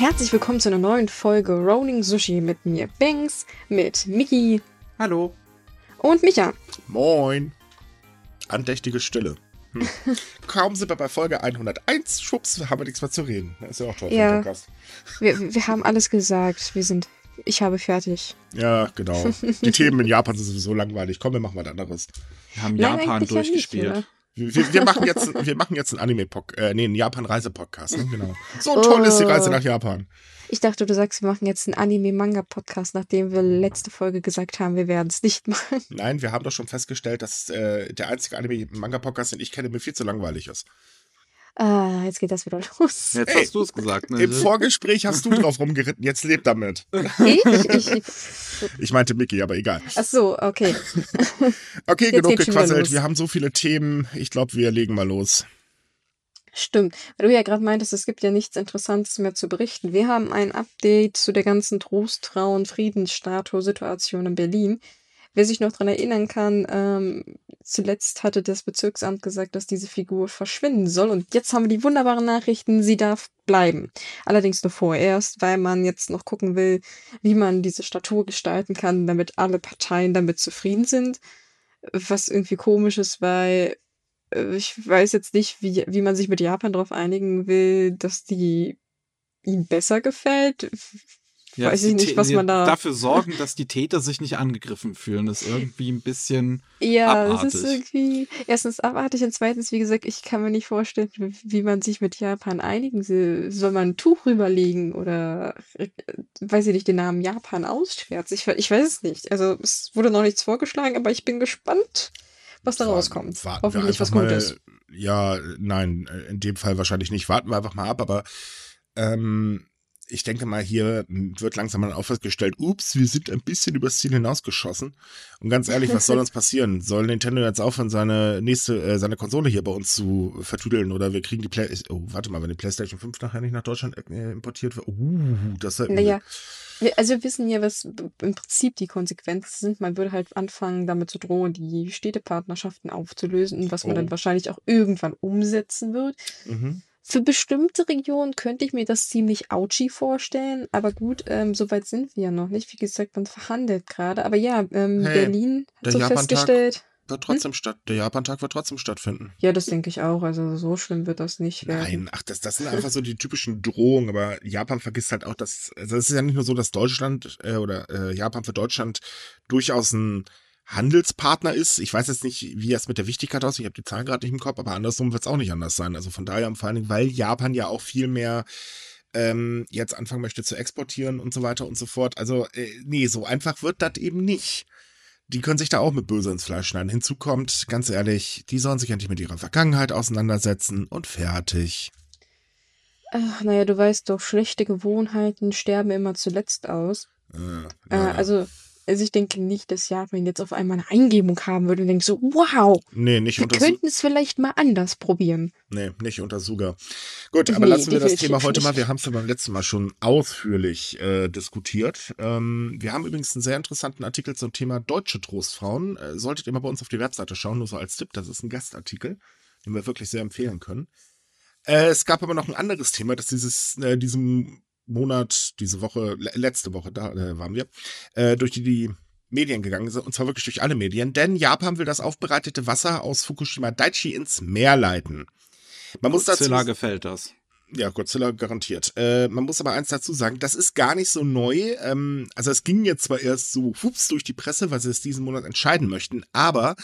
Herzlich willkommen zu einer neuen Folge Rolling Sushi mit mir, Banks, mit Miki Hallo. und Micha. Moin. Andächtige Stille. Hm. Kaum sind wir bei Folge 101, schwupps, haben wir nichts mehr zu reden. Das ist ja auch toll Ja. Wir, wir haben alles gesagt. Wir sind. Ich habe fertig. Ja, genau. Die Themen in Japan sind sowieso langweilig. Komm, wir machen was anderes. Wir haben Nein, Japan ja durchgespielt. oder? Wir, wir, machen jetzt, wir machen jetzt einen Anime-Podcast, äh, nee, einen Japan-Reise-Podcast, ne? genau. So toll ist die Reise nach Japan. Ich dachte, du sagst, wir machen jetzt einen Anime-Manga-Podcast, nachdem wir letzte Folge gesagt haben, wir werden es nicht machen. Nein, wir haben doch schon festgestellt, dass äh, der einzige Anime-Manga-Podcast, den ich kenne, mir viel zu langweilig ist. Ah, jetzt geht das wieder los. Jetzt Ey, hast du es gesagt, ne? Im Vorgespräch hast du drauf rumgeritten, jetzt lebt damit. Ich? ich Ich meinte Mickey, aber egal. ach so, okay. Okay, Jetzt genug gequasselt. Wir haben so viele Themen. Ich glaube, wir legen mal los. Stimmt. Weil du ja gerade meintest, es gibt ja nichts Interessantes mehr zu berichten. Wir haben ein Update zu der ganzen Trost, Trauen, Friedensstatue-Situation in Berlin. Wer sich noch dran erinnern kann, ähm, zuletzt hatte das Bezirksamt gesagt, dass diese Figur verschwinden soll. Und jetzt haben wir die wunderbaren Nachrichten, sie darf bleiben. Allerdings nur vorerst, weil man jetzt noch gucken will, wie man diese Statue gestalten kann, damit alle Parteien damit zufrieden sind. Was irgendwie komisch ist, weil äh, ich weiß jetzt nicht, wie, wie man sich mit Japan darauf einigen will, dass die ihnen besser gefällt. Ja, weiß ich nicht, was man da- Dafür sorgen, dass die Täter sich nicht angegriffen fühlen, ist irgendwie ein bisschen. Ja, Abartig. es ist irgendwie erstens abartig und zweitens, wie gesagt, ich kann mir nicht vorstellen, wie man sich mit Japan einigen soll. Soll man ein Tuch rüberlegen oder, äh, weiß ich nicht, den Namen Japan ausschwärzen? Ich, ich weiß es nicht. Also es wurde noch nichts vorgeschlagen, aber ich bin gespannt, was da rauskommt. Warten wir Hoffentlich was Gutes. Ja, nein, äh, in dem Fall wahrscheinlich nicht. Warten wir einfach mal ab, aber ähm, ich denke mal, hier wird langsam mal aufgestellt, ups, wir sind ein bisschen übers Ziel hinausgeschossen. Und ganz ehrlich, was soll uns passieren? Soll Nintendo jetzt aufhören, seine nächste, äh, seine Konsole hier bei uns zu vertüdeln oder wir kriegen die Play oh, warte mal, wenn die PlayStation 5 nachher nicht nach Deutschland äh, importiert wird. Uh, das ist übel. Naja, wir, also wir wissen ja, was im Prinzip die Konsequenzen sind. Man würde halt anfangen, damit zu drohen, die Städtepartnerschaften aufzulösen, was man Oh. dann wahrscheinlich auch irgendwann umsetzen wird. Mhm. Für bestimmte Regionen könnte ich mir das ziemlich ouchy vorstellen, aber gut, ähm, so weit sind wir ja noch nicht. Wie gesagt, man verhandelt gerade. Aber ja, ähm, Hey, Berlin hat so Japan-Tag- festgestellt. Wird trotzdem statt, der Japan-Tag wird trotzdem stattfinden. Ja, das denke ich auch. Also so schlimm wird das nicht werden. Nein, ach, das, das sind einfach so die typischen Drohungen, aber Japan vergisst halt auch, dass, also es ist ja nicht nur so, dass Deutschland äh, oder äh, Japan für Deutschland durchaus ein Handelspartner ist. Ich weiß jetzt nicht, wie das mit der Wichtigkeit aussieht, ich habe die Zahlen gerade nicht im Kopf, aber andersrum wird es auch nicht anders sein. Also von daher vor allen Dingen, weil Japan ja auch viel mehr ähm, jetzt anfangen möchte zu exportieren und so weiter und so fort. Also, äh, nee, so einfach wird das eben nicht. Die können sich da auch mit böse ins Fleisch schneiden. Hinzu kommt, ganz ehrlich, die sollen sich endlich mit ihrer Vergangenheit auseinandersetzen und fertig. Ach, naja, du weißt doch, schlechte Gewohnheiten sterben immer zuletzt aus. Äh, Äh, also, also ich denke nicht, dass Japan jetzt auf einmal eine Eingebung haben würde und denkt so, wow, nee, nicht wir könnten es vielleicht mal anders probieren. nee, nicht unter Suga. Gut, aber Nee, lassen wir das Thema heute nicht. mal. Wir haben es ja beim letzten Mal schon ausführlich äh, diskutiert. Ähm, wir haben übrigens einen sehr interessanten Artikel zum Thema deutsche Trostfrauen. Äh, solltet ihr mal bei uns auf die Webseite schauen, nur so als Tipp. Das ist ein Gastartikel, den wir wirklich sehr empfehlen können. Äh, es gab aber noch ein anderes Thema, das dieses, äh, diesem Monat, diese Woche, le letzte Woche, da äh, waren wir, äh, durch die, die Medien gegangen sind, und zwar wirklich durch alle Medien, denn Japan will das aufbereitete Wasser aus Fukushima Daiichi ins Meer leiten. Man muss dazu Zilla gefällt das. ja, Godzilla garantiert. Äh, man muss aber eins dazu sagen, das ist gar nicht so neu. Ähm, also es ging jetzt zwar erst so hups durch die Presse, weil sie es diesen Monat entscheiden möchten, aber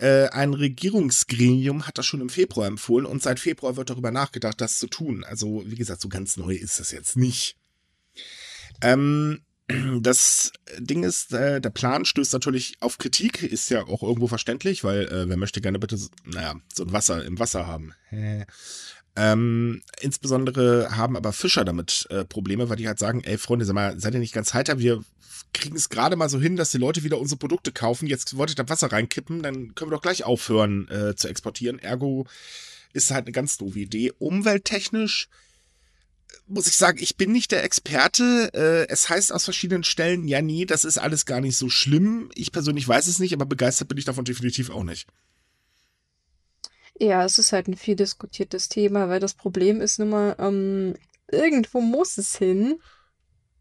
äh, ein Regierungsgremium hat das schon im Februar empfohlen und seit Februar wird darüber nachgedacht, das zu tun. Also wie gesagt, so ganz neu ist das jetzt nicht. Ähm, das Ding ist, äh, der Plan stößt natürlich auf Kritik, ist ja auch irgendwo verständlich, weil äh, wer möchte gerne bitte, naja, so ein Wasser im Wasser haben. Ähm, insbesondere haben aber Fischer damit äh, Probleme, weil die halt sagen, ey Freunde, sag mal, seid ihr nicht ganz heiter? Wir kriegen es gerade mal so hin, dass die Leute wieder unsere Produkte kaufen. Jetzt wollte ich da Wasser reinkippen, dann können wir doch gleich aufhören äh, zu exportieren. Ergo ist halt eine ganz doofe Idee. Umwelttechnisch muss ich sagen, ich bin nicht der Experte. Äh, es heißt aus verschiedenen Stellen, ja, nee, das ist alles gar nicht so schlimm. Ich persönlich weiß es nicht, aber begeistert bin ich davon definitiv auch nicht. Ja, es ist halt ein viel diskutiertes Thema, weil das Problem ist nun mal, ähm, irgendwo muss es hin.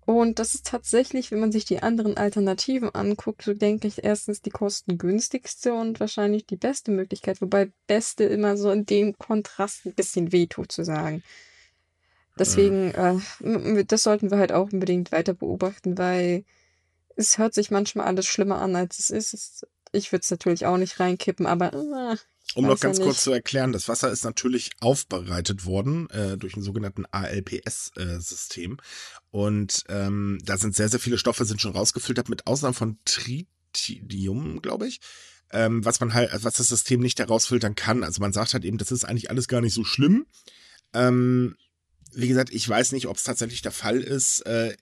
Und das ist tatsächlich, wenn man sich die anderen Alternativen anguckt, so denke ich erstens die kostengünstigste und wahrscheinlich die beste Möglichkeit, wobei beste immer so in dem Kontrast ein bisschen wehtut zu sagen. Deswegen, äh, das sollten wir halt auch unbedingt weiter beobachten, weil es hört sich manchmal alles schlimmer an, als es ist. Ich würde es natürlich auch nicht reinkippen, aber äh, um noch ganz kurz zu erklären, das Wasser ist natürlich aufbereitet worden äh, durch ein sogenannten ALPS-System. Äh, und ähm, da sind sehr, sehr viele Stoffe sind schon rausgefiltert, mit Ausnahme von Tritium, glaube ich. Ähm, was man halt, was das System nicht herausfiltern kann. Also man sagt halt eben, das ist eigentlich alles gar nicht so schlimm. Ähm, wie gesagt, ich weiß nicht, ob es tatsächlich der Fall ist. Äh,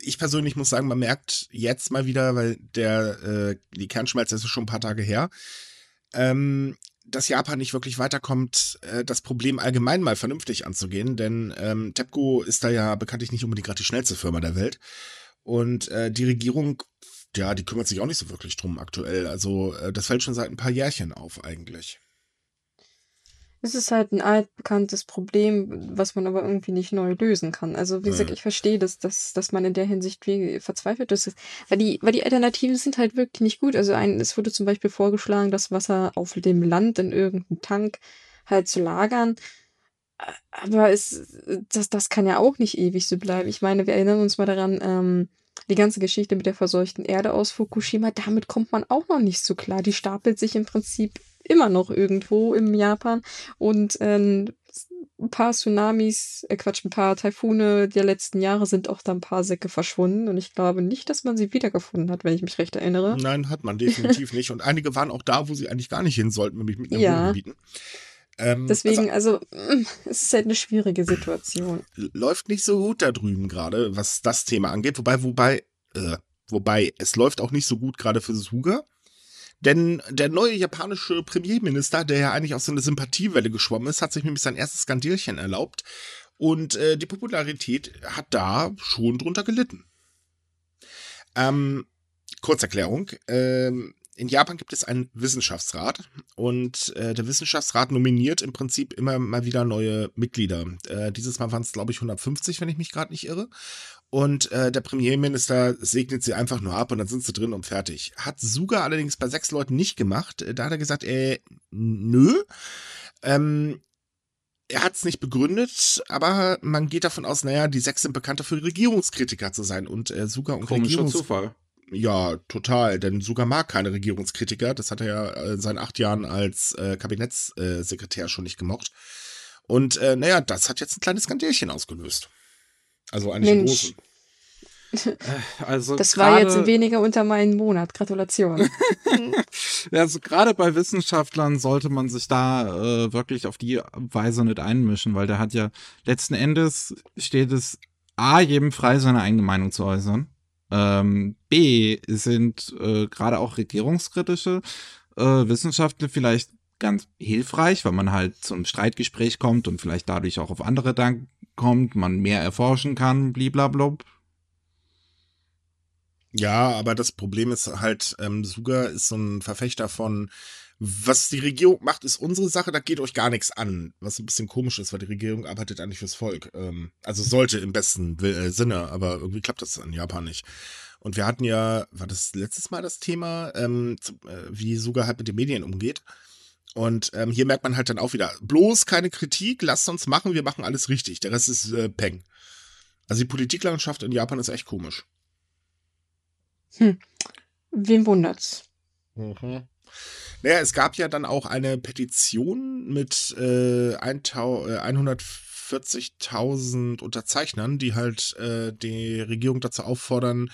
ich persönlich muss sagen, man merkt jetzt mal wieder, weil der äh, die Kernschmelze ist schon ein paar Tage her, ähm, dass Japan nicht wirklich weiterkommt, äh, das Problem allgemein mal vernünftig anzugehen, denn ähm, TEPCO ist da ja bekanntlich nicht unbedingt gerade die schnellste Firma der Welt. Und äh, die Regierung, ja, die kümmert sich auch nicht so wirklich drum aktuell. Also äh, das fällt schon seit ein paar Jährchen auf eigentlich. Es ist halt ein altbekanntes Problem, was man aber irgendwie nicht neu lösen kann. Also, wie gesagt, ich verstehe das, dass, dass man in der Hinsicht wie verzweifelt ist. Weil die, weil die Alternativen sind halt wirklich nicht gut. Also, ein, es wurde zum Beispiel vorgeschlagen, das Wasser auf dem Land in irgendeinem Tank halt zu lagern. Aber es, das, das kann ja auch nicht ewig so bleiben. Ich meine, wir erinnern uns mal daran, ähm, die ganze Geschichte mit der verseuchten Erde aus Fukushima, damit kommt man auch noch nicht so klar. Die stapelt sich im Prinzip immer noch irgendwo im Japan. Und ähm, ein paar Tsunamis, äh Quatsch, ein paar Taifune der letzten Jahre sind auch da ein paar Säcke verschwunden. Und ich glaube nicht, dass man sie wiedergefunden hat, wenn ich mich recht erinnere. Nein, hat man definitiv nicht. Und einige waren auch da, wo sie eigentlich gar nicht hin sollten, nämlich mit einem ja. Wohngebieten. Ähm, Deswegen, also, also, mm, es ist halt eine schwierige Situation. Läuft nicht so gut da drüben gerade, was das Thema angeht. Wobei, wobei, äh, wobei, es läuft auch nicht so gut gerade für Suga. Denn der neue japanische Premierminister, der ja eigentlich aus so einer Sympathiewelle geschwommen ist, hat sich nämlich sein erstes Skandierchen erlaubt. Und äh, die Popularität hat da schon drunter gelitten. Ähm, Kurzerklärung. Ähm, in Japan gibt es einen Wissenschaftsrat und äh, der Wissenschaftsrat nominiert im Prinzip immer mal wieder neue Mitglieder. Äh, dieses Mal waren es, glaube ich, 150, wenn ich mich gerade nicht irre. Und äh, der Premierminister segnet sie einfach nur ab und dann sind sie drin und fertig. Hat Suga allerdings bei sechs Leuten nicht gemacht. Da hat er gesagt, äh, nö. Ähm, er hat es nicht begründet, aber man geht davon aus, naja, die sechs sind bekannt dafür, Regierungskritiker zu sein. Und äh, Suga und Komischer Regierungs Zufall. Ja, total. Denn Suga mag keine Regierungskritiker. Das hat er ja in seinen acht Jahren als äh, Kabinettssekretär schon nicht gemocht. Und äh, naja, das hat jetzt ein kleines Skandälchen ausgelöst. Also eigentlich Mensch. großen. Äh, also das war jetzt weniger unter meinen Monat. Gratulation. also gerade bei Wissenschaftlern sollte man sich da äh, wirklich auf die Weise nicht einmischen, weil der hat ja letzten Endes steht es A, jedem frei, seine eigene Meinung zu äußern. Ähm, B, sind äh, gerade auch regierungskritische äh, Wissenschaftler vielleicht ganz hilfreich, weil man halt zum Streitgespräch kommt und vielleicht dadurch auch auf andere Dank kommt, man mehr erforschen kann, bliblablub. Ja, aber das Problem ist halt, ähm, Suga ist so ein Verfechter von, was die Regierung macht, ist unsere Sache, da geht euch gar nichts an. Was ein bisschen komisch ist, weil die Regierung arbeitet eigentlich fürs Volk. Ähm, also sollte im besten äh, Sinne, aber irgendwie klappt das in Japan nicht. Und wir hatten ja, war das letztes Mal das Thema, ähm, äh, wie Suga halt mit den Medien umgeht. Und ähm, hier merkt man halt dann auch wieder, bloß keine Kritik, lasst uns machen, wir machen alles richtig. Der Rest ist äh, Peng. Also die Politiklandschaft in Japan ist echt komisch. Hm. Wem wundert's? Mhm. Naja, es gab ja dann auch eine Petition mit äh, 140.000 äh, Unterzeichnern, die halt äh, die Regierung dazu auffordern,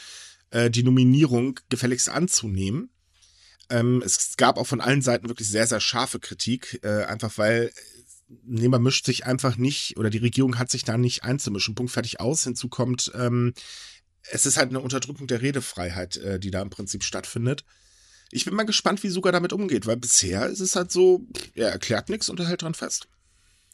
äh, die Nominierung gefälligst anzunehmen. Ähm, es gab auch von allen Seiten wirklich sehr, sehr scharfe Kritik, äh, einfach weil Nehmer mischt sich einfach nicht oder die Regierung hat sich da nicht einzumischen. Punkt fertig aus. Hinzu kommt, ähm, es ist halt eine Unterdrückung der Redefreiheit, äh, die da im Prinzip stattfindet. Ich bin mal gespannt, wie Suga damit umgeht, weil bisher ist es halt so, er erklärt nichts und er hält dran fest.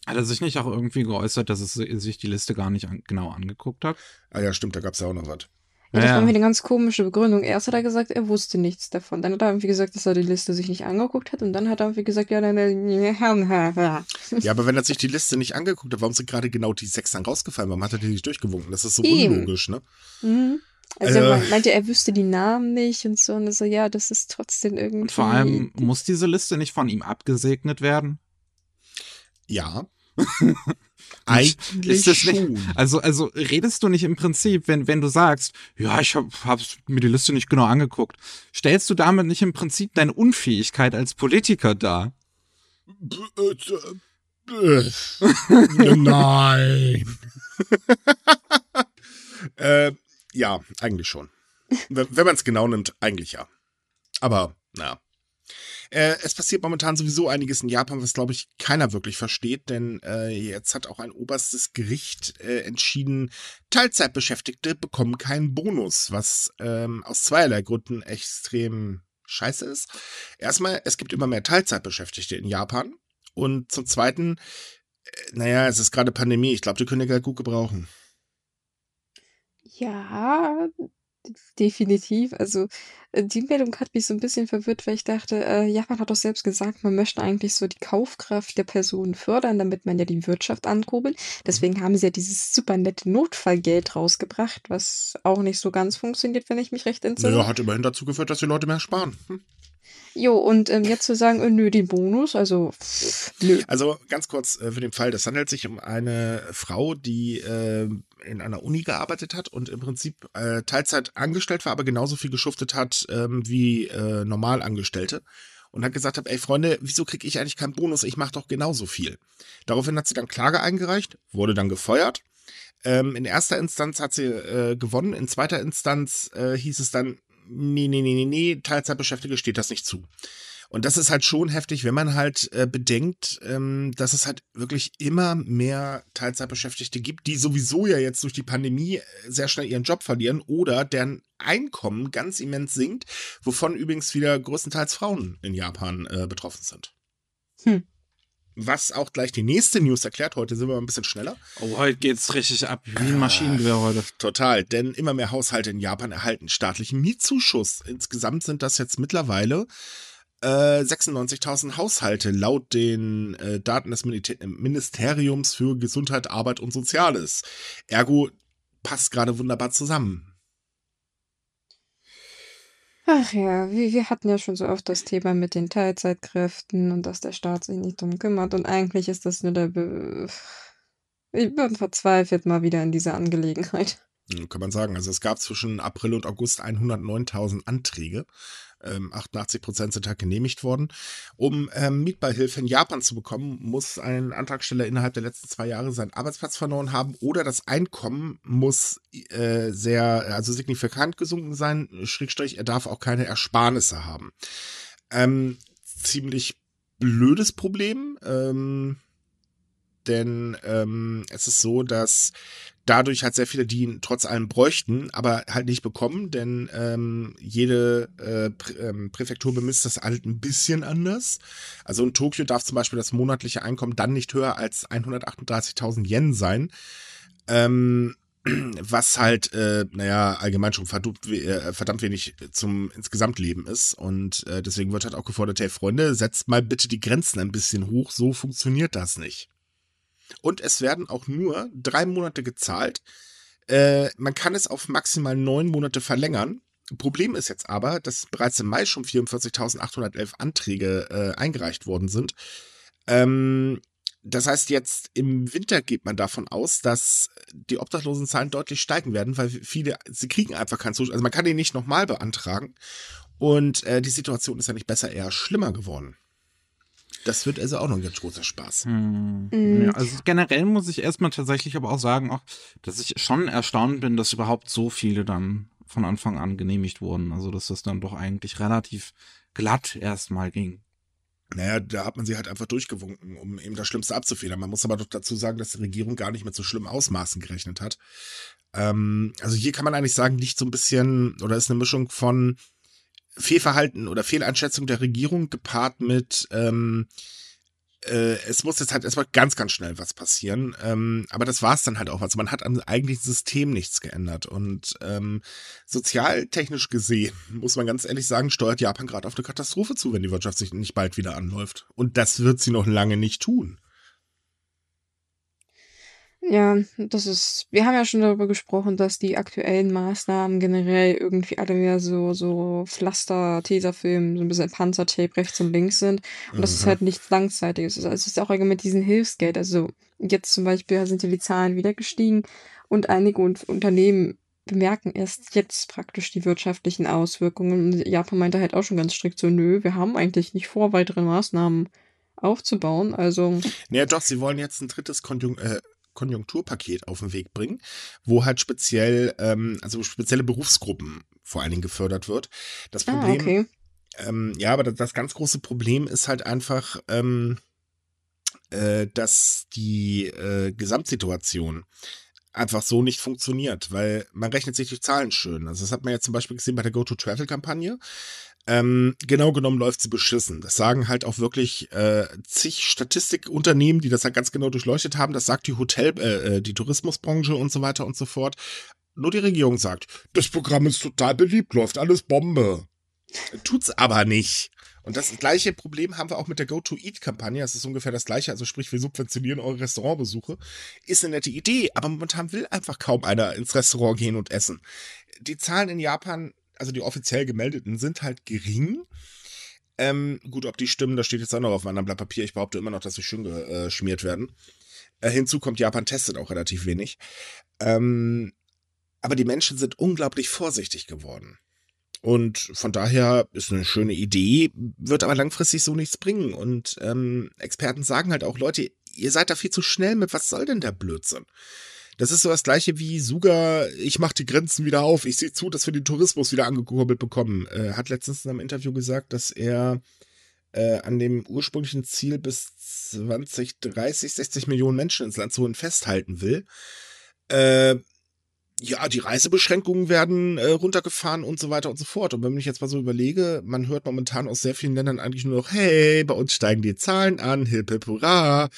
Hat er sich nicht auch irgendwie geäußert, dass es sich die Liste gar nicht an, genau angeguckt hat? Ah ja, stimmt, da gab es ja auch noch was. Ja, das war irgendwie eine ganz komische Begründung. Erst hat er gesagt, er wusste nichts davon. Dann hat er irgendwie gesagt, dass er die Liste sich nicht angeguckt hat. Und dann hat er irgendwie gesagt, ja, dann. Ja, aber wenn er sich die Liste nicht angeguckt hat, warum sind gerade genau die sechs dann rausgefallen? Warum hat er die nicht durchgewunken? Das ist so Eben. unlogisch, ne? Mhm. Also er meinte, er wüsste die Namen nicht und so. Und so, ja, das ist trotzdem irgendwie. Und vor allem muss diese Liste nicht von ihm abgesegnet werden. Ja. Eigentlich Ist das nicht- schon. Also, also redest du nicht im Prinzip, wenn, wenn du sagst, ja, ich habe hab mir die Liste nicht genau angeguckt, stellst du damit nicht im Prinzip deine Unfähigkeit als Politiker dar? Nein. äh, ja, eigentlich schon. Wenn, man es genau nimmt, eigentlich ja. Aber, na. Äh, es passiert momentan sowieso einiges in Japan, was, glaube ich, keiner wirklich versteht, denn äh, jetzt hat auch ein oberstes Gericht äh, entschieden, Teilzeitbeschäftigte bekommen keinen Bonus, was ähm, aus zweierlei Gründen extrem scheiße ist. Erstmal, es gibt immer mehr Teilzeitbeschäftigte in Japan. Und zum Zweiten, äh, naja, es ist gerade Pandemie. Ich glaube, die können ja gut gebrauchen. Ja, definitiv. Also äh, die Meldung hat mich so ein bisschen verwirrt, weil ich dachte, äh, Japan hat doch selbst gesagt, man möchte eigentlich so die Kaufkraft der Personen fördern, damit man ja die Wirtschaft ankurbelt. Deswegen haben sie ja dieses super nette Notfallgeld rausgebracht, was auch nicht so ganz funktioniert, wenn ich mich recht entsinne. Naja, hat immerhin dazu geführt, dass die Leute mehr sparen. Hm. Jo, und ähm, jetzt zu sagen, äh, nö, den Bonus, also nö. Also ganz kurz äh, für den Fall, das handelt sich um eine Frau, die äh, in einer Uni gearbeitet hat und im Prinzip äh, Teilzeit angestellt war, aber genauso viel geschuftet hat ähm, wie äh, Normalangestellte. Und hat gesagt, hat, ey Freunde, wieso kriege ich eigentlich keinen Bonus? Ich mache doch genauso viel. Daraufhin hat sie dann Klage eingereicht, wurde dann gefeuert. Ähm, in erster Instanz hat sie gewonnen, in zweiter Instanz hieß es dann, nee, nee, nee, nee, nee, Teilzeitbeschäftigte steht das nicht zu. Und das ist halt schon heftig, wenn man halt äh, bedenkt, ähm, dass es halt wirklich immer mehr Teilzeitbeschäftigte gibt, die sowieso ja jetzt durch die Pandemie äh, sehr schnell ihren Job verlieren oder deren Einkommen ganz immens sinkt, wovon übrigens wieder größtenteils Frauen in Japan äh, betroffen sind. Hm. Was auch gleich die nächste News erklärt. Heute sind wir mal ein bisschen schneller. Oh, heute geht's richtig ab, wie ein Maschinengewehr heute. Total, denn immer mehr Haushalte in Japan erhalten staatlichen Mietzuschuss. Insgesamt sind das jetzt mittlerweile äh, 96.000 Haushalte laut den äh, Daten des Ministeriums für Gesundheit, Arbeit und Soziales. Ergo passt gerade wunderbar zusammen. Ach ja, wir, wir hatten ja schon so oft das Thema mit den Teilzeitkräften und dass der Staat sich nicht drum kümmert. Und eigentlich ist das nur der. Be ich bin verzweifelt mal wieder in dieser Angelegenheit. Kann man sagen. Also es gab zwischen April und August 109.000 Anträge. Ähm, 88 Prozent sind halt genehmigt worden. Um ähm, Mietbeihilfe in Japan zu bekommen, muss ein Antragsteller innerhalb der letzten zwei Jahre seinen Arbeitsplatz verloren haben oder das Einkommen muss äh, sehr, also signifikant gesunken sein. Schrägstrich, er darf auch keine Ersparnisse haben. Ähm, ziemlich blödes Problem. Ähm, denn ähm, es ist so, dass dadurch halt sehr viele, die ihn trotz allem bräuchten, aber halt nicht bekommen, denn ähm, jede äh, Prä ähm, Präfektur bemisst das halt ein bisschen anders. Also in Tokio darf zum Beispiel das monatliche Einkommen dann nicht höher als 138.000 Yen sein. Ähm, was halt, äh, naja, allgemein schon verdammt, äh, verdammt wenig zum Insgesamtleben ist. Und äh, deswegen wird halt auch gefordert, hey Freunde, setzt mal bitte die Grenzen ein bisschen hoch, so funktioniert das nicht. Und es werden auch nur drei Monate gezahlt. Äh, man kann es auf maximal neun Monate verlängern. Problem ist jetzt aber, dass bereits im Mai schon 44.811 Anträge äh, eingereicht worden sind. Ähm, das heißt, jetzt im Winter geht man davon aus, dass die Obdachlosenzahlen deutlich steigen werden, weil viele, sie kriegen einfach keinen Zuschlag. Also man kann den nicht nochmal beantragen. Und äh, die Situation ist ja nicht besser, eher schlimmer geworden. Das wird also auch noch ein ganz großer Spaß. Hm. Mm. Ja, also generell muss ich erstmal tatsächlich aber auch sagen, auch, dass ich schon erstaunt bin, dass überhaupt so viele dann von Anfang an genehmigt wurden. Also dass das dann doch eigentlich relativ glatt erstmal ging. Naja, da hat man sie halt einfach durchgewunken, um eben das Schlimmste abzufedern. Man muss aber doch dazu sagen, dass die Regierung gar nicht mit so schlimmen Ausmaßen gerechnet hat. Ähm, also hier kann man eigentlich sagen, liegt so ein bisschen, oder ist eine Mischung von Fehlverhalten oder Fehleinschätzung der Regierung gepaart mit, ähm, äh, es muss jetzt halt erstmal ganz, ganz schnell was passieren. Ähm, aber das war es dann halt auch. Also man hat am eigentlichen System nichts geändert. Und ähm, sozialtechnisch gesehen, muss man ganz ehrlich sagen, steuert Japan gerade auf eine Katastrophe zu, wenn die Wirtschaft sich nicht bald wieder anläuft. Und das wird sie noch lange nicht tun. Ja, das ist wir haben ja schon darüber gesprochen, dass die aktuellen Maßnahmen generell irgendwie alle mehr so so Pflaster, Tesafilm, so ein bisschen Panzertape rechts und links sind und das ist Mhm. halt nichts Langzeitiges. Also, es ist auch allgemein mit diesem Hilfsgeld. Also, jetzt zum Beispiel sind ja die Zahlen wieder gestiegen und einige Un Unternehmen bemerken erst jetzt praktisch die wirtschaftlichen Auswirkungen. Und Japan meinte halt auch schon ganz strikt so: „Nö, wir haben eigentlich nicht vor, weitere Maßnahmen aufzubauen.“ Also Ja, doch, sie wollen jetzt ein drittes Konjun äh, Konjunkturpaket auf den Weg bringen, wo halt speziell, ähm, also spezielle Berufsgruppen vor allen Dingen gefördert wird. Das ah, Problem, okay. ähm, ja, aber das, das ganz große Problem ist halt einfach, ähm, äh, dass die äh, Gesamtsituation einfach so nicht funktioniert, weil man rechnet sich die Zahlen schön. Also das hat man ja zum Beispiel gesehen bei der Go-to-Travel-Kampagne. Ähm, genau genommen läuft sie beschissen. Das sagen halt auch wirklich äh, zig Statistikunternehmen, die das halt ganz genau durchleuchtet haben. Das sagt die Hotel, äh, äh, die Tourismusbranche und so weiter und so fort. Nur die Regierung sagt, das Programm ist total beliebt, läuft alles Bombe. Tut's aber nicht. Und das gleiche Problem haben wir auch mit der Go-to-Eat-Kampagne. Das ist ungefähr das gleiche. Also sprich, wir subventionieren eure Restaurantbesuche. Ist eine nette Idee, aber momentan will einfach kaum einer ins Restaurant gehen und essen. Die Zahlen in Japan, also die offiziell gemeldeten, sind halt gering. Ähm, gut, ob die stimmen, das steht jetzt auch noch auf einem anderen Blatt Papier. Ich behaupte immer noch, dass sie schön geschmiert werden. Äh, hinzu kommt, Japan testet auch relativ wenig. Ähm, aber die Menschen sind unglaublich vorsichtig geworden. Und von daher ist eine schöne Idee, wird aber langfristig so nichts bringen. Und ähm, Experten sagen halt auch, Leute, ihr seid da viel zu schnell mit, was soll denn der Blödsinn? Das ist so das gleiche wie Suga, ich mache die Grenzen wieder auf, ich sehe zu, dass wir den Tourismus wieder angekurbelt bekommen. Äh, hat letztens in einem Interview gesagt, dass er äh, an dem ursprünglichen Ziel bis 2030 60 Millionen Menschen ins Land zu holen festhalten will. Äh, ja, die Reisebeschränkungen werden äh, runtergefahren und so weiter und so fort. Und wenn ich jetzt mal so überlege, man hört momentan aus sehr vielen Ländern eigentlich nur noch, hey, bei uns steigen die Zahlen an, hip hip hurra.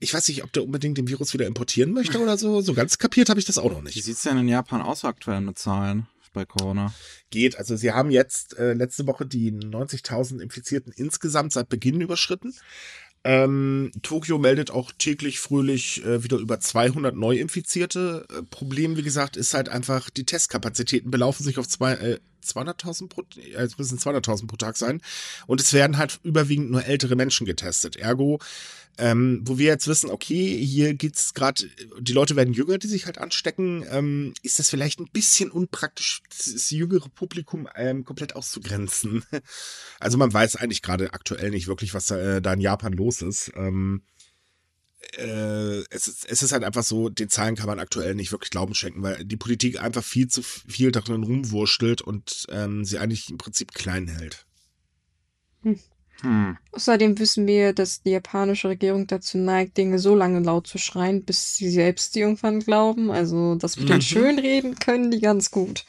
Ich weiß nicht, ob der unbedingt den Virus wieder importieren möchte oder so. So ganz kapiert habe ich das auch noch Wie nicht. sieht's denn in Japan aus aktuell mit Zahlen bei Corona? Geht. Also sie haben jetzt äh, letzte Woche die 90.000 Infizierten insgesamt seit Beginn überschritten. Ähm, Tokio meldet auch täglich fröhlich äh, wieder über 200 Neuinfizierte. Äh, Problem, wie gesagt, ist halt einfach, die Testkapazitäten belaufen sich auf zwei, äh, 200.000 pro, es müssen 200.000 pro Tag sein. Und es werden halt überwiegend nur ältere Menschen getestet. Ergo, ähm, wo wir jetzt wissen, okay, hier geht's gerade, die Leute werden jünger, die sich halt anstecken, ähm, ist das vielleicht ein bisschen unpraktisch, das jüngere Publikum ähm, komplett auszugrenzen. Also man weiß eigentlich gerade aktuell nicht wirklich, was da, äh, da in Japan los ist. Ähm, äh, es, ist, es ist halt einfach so, den Zahlen kann man aktuell nicht wirklich Glauben schenken, weil die Politik einfach viel zu viel darin rumwurschtelt und ähm, sie eigentlich im Prinzip klein hält. Hm. Außerdem wissen wir, dass die japanische Regierung dazu neigt, Dinge so lange laut zu schreien, bis sie selbst irgendwann glauben. Also das mit Mhm. den Schönreden können die ganz gut.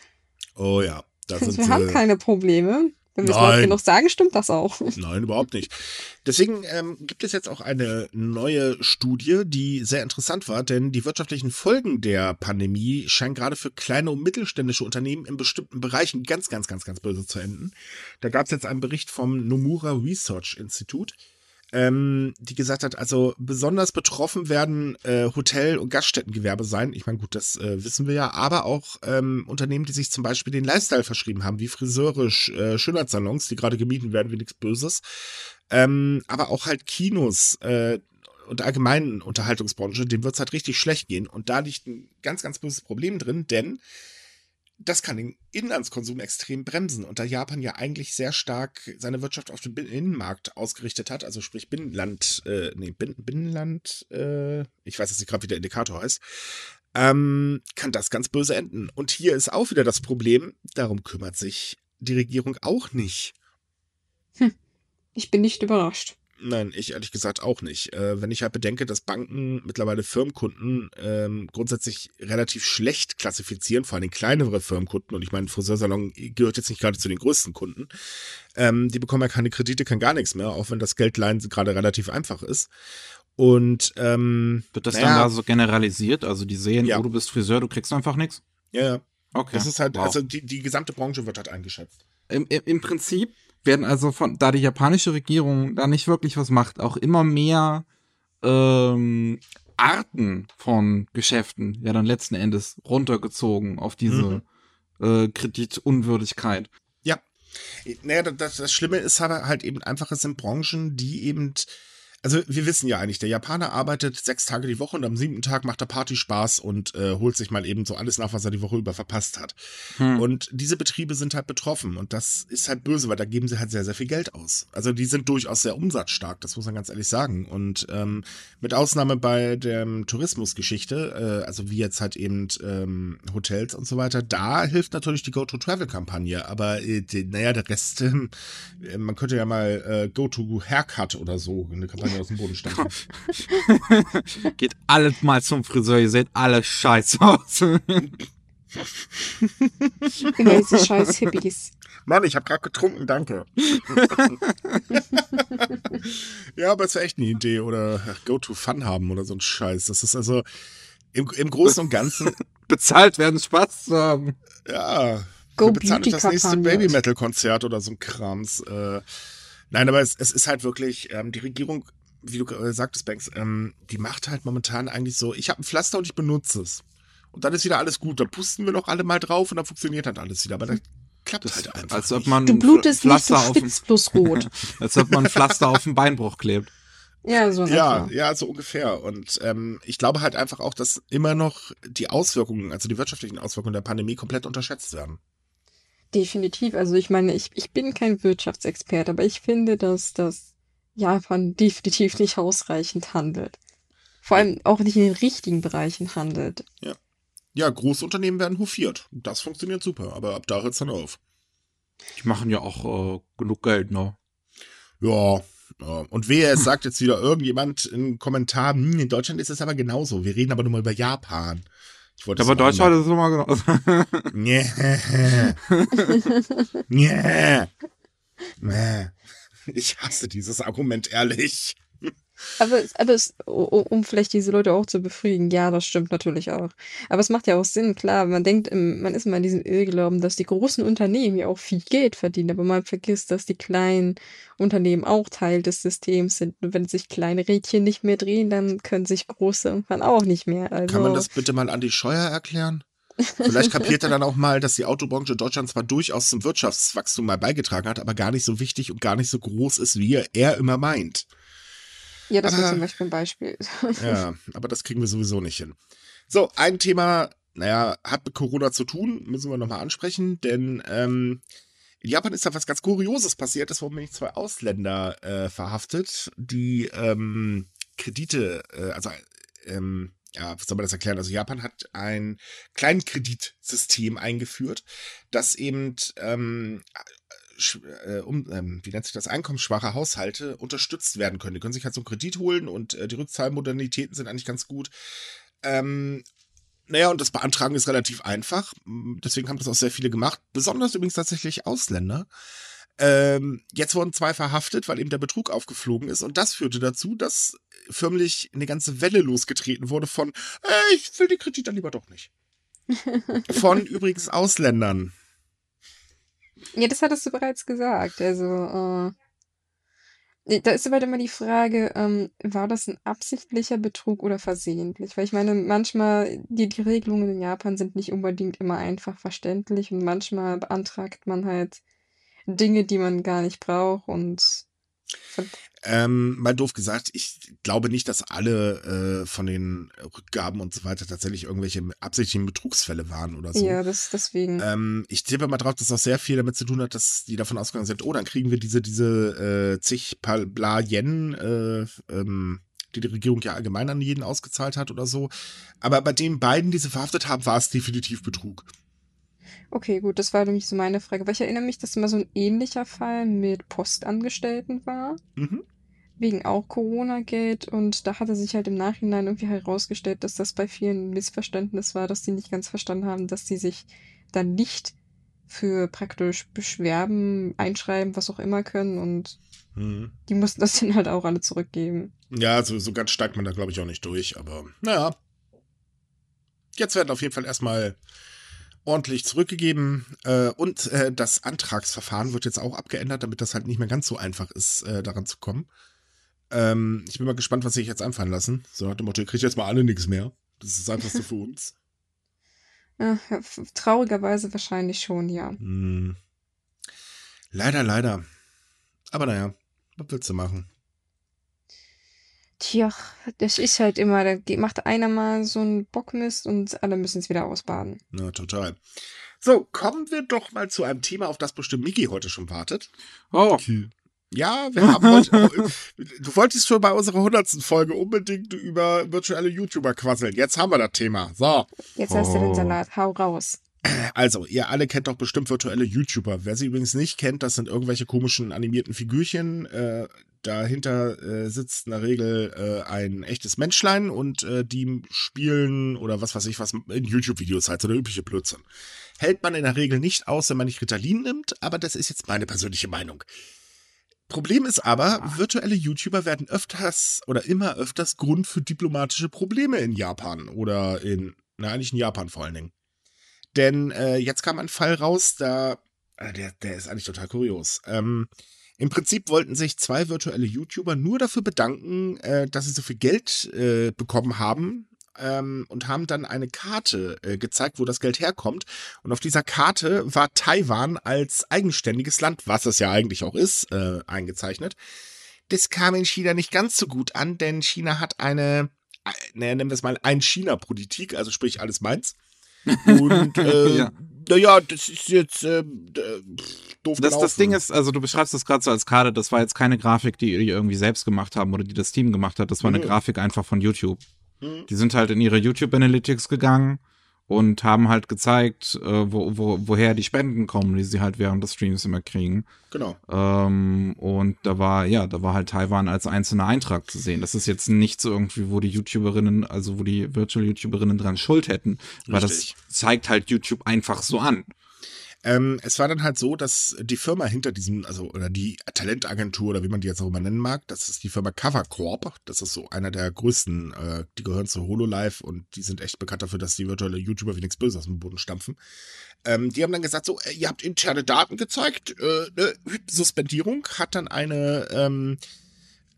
Oh ja, da sind wir haben keine Probleme. Wenn wir es laut genug sagen, stimmt das auch. Nein, überhaupt nicht. Deswegen ähm, gibt es jetzt auch eine neue Studie, die sehr interessant war, denn die wirtschaftlichen Folgen der Pandemie scheinen gerade für kleine und mittelständische Unternehmen in bestimmten Bereichen ganz, ganz, ganz, ganz böse zu enden. Da gab es jetzt einen Bericht vom Nomura Research Institute, ähm, die gesagt hat, also besonders betroffen werden äh, Hotel- und Gaststättengewerbe sein. Ich meine, gut, das äh, wissen wir ja, aber auch ähm, Unternehmen, die sich zum Beispiel den Lifestyle verschrieben haben, wie Friseure, äh, Schönheitssalons, die gerade gemieden werden wie nichts Böses. Ähm, aber auch halt Kinos äh, und allgemeinen Unterhaltungsbranche, dem wird's halt richtig schlecht gehen. Und da liegt ein ganz, ganz böses Problem drin, denn das kann den Inlandskonsum extrem bremsen. Und da Japan ja eigentlich sehr stark seine Wirtschaft auf den Bin- Innenmarkt ausgerichtet hat, also sprich Binnenland, äh, nee, Bin Binnenland, äh, ich weiß jetzt nicht gerade, wie der Indikator heißt, ähm, kann das ganz böse enden. Und hier ist auch wieder das Problem, darum kümmert sich die Regierung auch nicht. Ich bin nicht überrascht. Nein, ich ehrlich gesagt auch nicht. Äh, wenn ich halt bedenke, dass Banken mittlerweile Firmenkunden ähm, grundsätzlich relativ schlecht klassifizieren, vor allem kleinere Firmenkunden, und ich meine, Friseursalon gehört jetzt nicht gerade zu den größten Kunden, ähm, die bekommen ja keine Kredite, kein gar nichts mehr, auch wenn das Geldleihen gerade relativ einfach ist. Und ähm, Wird das naja, dann da so generalisiert? Also die sehen, Ja. oh, du bist Friseur, du kriegst einfach nichts? ja, ja. Okay. Das ist halt, wow. also die, die gesamte Branche wird halt eingeschätzt. Im, im, Im Prinzip werden also von, da die japanische Regierung da nicht wirklich was macht, auch immer mehr ähm, Arten von Geschäften ja dann letzten Endes runtergezogen auf diese mhm. äh, Kreditunwürdigkeit. Ja. Naja, das, das Schlimme ist aber halt eben einfach, es sind Branchen, die eben also wir wissen ja eigentlich, der Japaner arbeitet sechs Tage die Woche und am siebten Tag macht er Party Spaß und äh, holt sich mal eben so alles nach, was er die Woche über verpasst hat. Hm. Und diese Betriebe sind halt betroffen und das ist halt böse, weil da geben sie halt sehr, sehr viel Geld aus. Also die sind durchaus sehr umsatzstark, das muss man ganz ehrlich sagen. Und ähm, mit Ausnahme bei der Tourismusgeschichte, äh, also wie jetzt halt eben ähm, Hotels und so weiter, da hilft natürlich die Go-to-Travel-Kampagne. Aber äh, die, naja, der Rest, äh, man könnte ja mal äh, Go-to-Haircut oder so eine Kampagne Beine aus dem Boden stampfen. Geht alles mal zum Friseur, ihr seht alle scheiße aus. genau, diese scheiß Hippies. Mann, ich habe gerade getrunken, danke. ja, aber es wäre echt eine Idee. Oder Go to Fun haben oder so ein Scheiß. Das ist also im, im Großen und Ganzen. Bezahlt werden, Spaß zu haben. Ja. Go Beauty das nächste Baby Metal Konzert oder so ein Krams. Äh, nein, aber es, es ist halt wirklich, ähm, die Regierung wie du äh, sagtest, Banks, ähm, die macht halt momentan eigentlich so, ich habe ein Pflaster und ich benutze es. Und dann ist wieder alles gut. Dann pusten wir noch alle mal drauf und dann funktioniert halt alles wieder. Aber das klappt das halt einfach. Als ob man du blutest Pflaster nicht so spitz plus rot. als ob man ein Pflaster auf den Beinbruch klebt. Ja, so ja, ja, so ungefähr. Und ähm, ich glaube halt einfach auch, dass immer noch die Auswirkungen, also die wirtschaftlichen Auswirkungen der Pandemie komplett unterschätzt werden. Definitiv. Also ich meine, ich, ich bin kein Wirtschaftsexperte, aber ich finde, dass das Japan definitiv nicht ausreichend handelt. Vor allem auch nicht in den richtigen Bereichen handelt. Ja. Ja, Großunternehmen werden hofiert. Das funktioniert super, aber ab da hört es dann auf. Die machen ja auch äh, genug Geld, ne? Ja, ja. Und wer es sagt jetzt wieder irgendjemand in Kommentaren, hm, in Deutschland ist es aber genauso. Wir reden aber nur mal über Japan. Ich wollte aber Deutschland ist es immer genauso. Nee. nee. Nee. Ich hasse dieses Argument ehrlich. Aber, aber es, um vielleicht diese Leute auch zu befriedigen, ja, das stimmt natürlich auch. Aber es macht ja auch Sinn, klar, man denkt, man ist immer in diesem Irrglauben, dass die großen Unternehmen ja auch viel Geld verdienen, aber man vergisst, dass die kleinen Unternehmen auch Teil des Systems sind. Und wenn sich kleine Rädchen nicht mehr drehen, dann können sich große irgendwann auch nicht mehr. Also, Kann man das bitte mal an die Scheuer erklären? Vielleicht kapiert er dann auch mal, dass die Autobranche Deutschland zwar durchaus zum Wirtschaftswachstum mal beigetragen hat, aber gar nicht so wichtig und gar nicht so groß ist, wie er immer meint. Ja, das wäre zum Beispiel ein Beispiel. Ja, aber das kriegen wir sowieso nicht hin. So, ein Thema, naja, hat mit Corona zu tun, müssen wir nochmal ansprechen, denn ähm, in Japan ist da was ganz Kurioses passiert. Es wurden nämlich zwei Ausländer äh, verhaftet, die ähm, Kredite, äh, also ähm, ja, was soll man das erklären? Also Japan hat ein Kleinkreditsystem eingeführt, das eben ähm, äh, um, ähm, wie nennt sich das, einkommensschwache Haushalte unterstützt werden können. Die können sich halt so einen Kredit holen und äh, die Rückzahlmodalitäten sind eigentlich ganz gut. Ähm, naja, und das Beantragen ist relativ einfach. Deswegen haben das auch sehr viele gemacht. Besonders übrigens tatsächlich Ausländer. Ähm, jetzt wurden zwei verhaftet, weil eben der Betrug aufgeflogen ist. Und das führte dazu, dass förmlich eine ganze Welle losgetreten wurde von, äh, ich will die Kredit dann lieber doch nicht. von übrigens Ausländern. Ja, das hattest du bereits gesagt. Also, äh, da ist aber immer die Frage, ähm, war das ein absichtlicher Betrug oder versehentlich? Weil ich meine, manchmal, die, die Regelungen in Japan sind nicht unbedingt immer einfach verständlich und manchmal beantragt man halt Dinge, die man gar nicht braucht und ähm, mal doof gesagt, ich glaube nicht, dass alle äh, von den Rückgaben und so weiter tatsächlich irgendwelche absichtlichen Betrugsfälle waren oder so. Ja, das deswegen. Ähm, ich tippe mal drauf, dass auch sehr viel damit zu tun hat, dass die davon ausgegangen sind, oh, dann kriegen wir diese, diese äh, zig Bla Yen, äh, ähm, die die Regierung ja allgemein an jeden ausgezahlt hat oder so. Aber bei den beiden, die sie verhaftet haben, war es definitiv Betrug. Okay, gut, das war nämlich so meine Frage. Weil ich erinnere mich, dass immer so ein ähnlicher Fall mit Postangestellten war. Mhm. Wegen auch Corona-Geld. Und da hatte sich halt im Nachhinein irgendwie herausgestellt, dass das bei vielen ein Missverständnis war, dass die nicht ganz verstanden haben, dass sie sich dann nicht für praktisch Beschwerben, einschreiben, was auch immer können. Und mhm. die mussten das dann halt auch alle zurückgeben. Ja, also so ganz steigt man da, glaube ich, auch nicht durch. Aber naja. Jetzt werden auf jeden Fall erstmal ordentlich zurückgegeben äh, und äh, das Antragsverfahren wird jetzt auch abgeändert, damit das halt nicht mehr ganz so einfach ist, äh, daran zu kommen. Ähm, ich bin mal gespannt, was sie sich jetzt einfallen lassen. So nach dem Motto, ihr kriegt jetzt mal alle nichts mehr. Das ist das Einfachste für uns. Ja, traurigerweise wahrscheinlich schon, ja. Hm. Leider, leider. Aber naja, was willst du machen? Tja, das ist halt immer, da macht einer mal so einen Bockmist und alle müssen es wieder ausbaden. Na, total. So, kommen wir doch mal zu einem Thema, auf das bestimmt Miki heute schon wartet. Oh, Ja, wir haben heute. du wolltest schon bei unserer hundertsten Folge unbedingt über virtuelle YouTuber quasseln. Jetzt haben wir das Thema. So. Jetzt hast du Oh. den Salat, hau raus. Also, ihr alle kennt doch bestimmt virtuelle YouTuber. Wer sie übrigens nicht kennt, das sind irgendwelche komischen animierten Figürchen. Äh, dahinter äh, sitzt in der Regel äh, ein echtes Menschlein und äh, die spielen oder was weiß ich was in YouTube-Videos halt, so der übliche Blödsinn. Hält man in der Regel nicht aus, wenn man nicht Ritalin nimmt, aber das ist jetzt meine persönliche Meinung. Problem ist aber, virtuelle YouTuber werden öfters oder immer öfters Grund für diplomatische Probleme in Japan oder in, na eigentlich in Japan vor allen Dingen. Denn äh, jetzt kam ein Fall raus, da, äh, der, der ist eigentlich total kurios. Ähm, Im Prinzip wollten sich zwei virtuelle YouTuber nur dafür bedanken, äh, dass sie so viel Geld äh, bekommen haben ähm, und haben dann eine Karte äh, gezeigt, wo das Geld herkommt. Und auf dieser Karte war Taiwan als eigenständiges Land, was es ja eigentlich auch ist, eingezeichnet. Das kam in China nicht ganz so gut an, denn China hat eine, naja, nennen wir es mal Ein-China-Politik, also sprich alles meins. Und äh, Ja. naja, das ist jetzt äh, äh, doof Das, das. Ding ist, also du beschreibst das gerade so als Karte, das war jetzt keine Grafik, die die irgendwie selbst gemacht haben oder die das Team gemacht hat, das war eine Mhm. Grafik einfach von YouTube. Hm, Die sind halt in ihre YouTube Analytics gegangen und haben halt gezeigt, äh, wo, wo, woher die Spenden kommen, die sie halt während des Streams immer kriegen. genau. Ähm, und da war, ja, da war halt Taiwan als einzelner Eintrag zu sehen. Das ist jetzt nicht so irgendwie, wo die YouTuberinnen, also wo die Virtual YouTuberinnen dran Schuld hätten, weil Richtig. das zeigt halt YouTube einfach so an. Ähm, es war dann halt so, dass die Firma hinter diesem, also oder die Talentagentur oder wie man die jetzt auch immer nennen mag, das ist die Firma Cover Corp. Das ist so einer der größten, äh, die gehören zu HoloLive und die sind echt bekannt dafür, dass die virtuelle YouTuber wie nichts Böses aus dem Boden stampfen. Ähm, die haben dann gesagt, so, äh, ihr habt interne Daten gezeigt, äh, ne, Suspendierung, hat dann eine, ähm,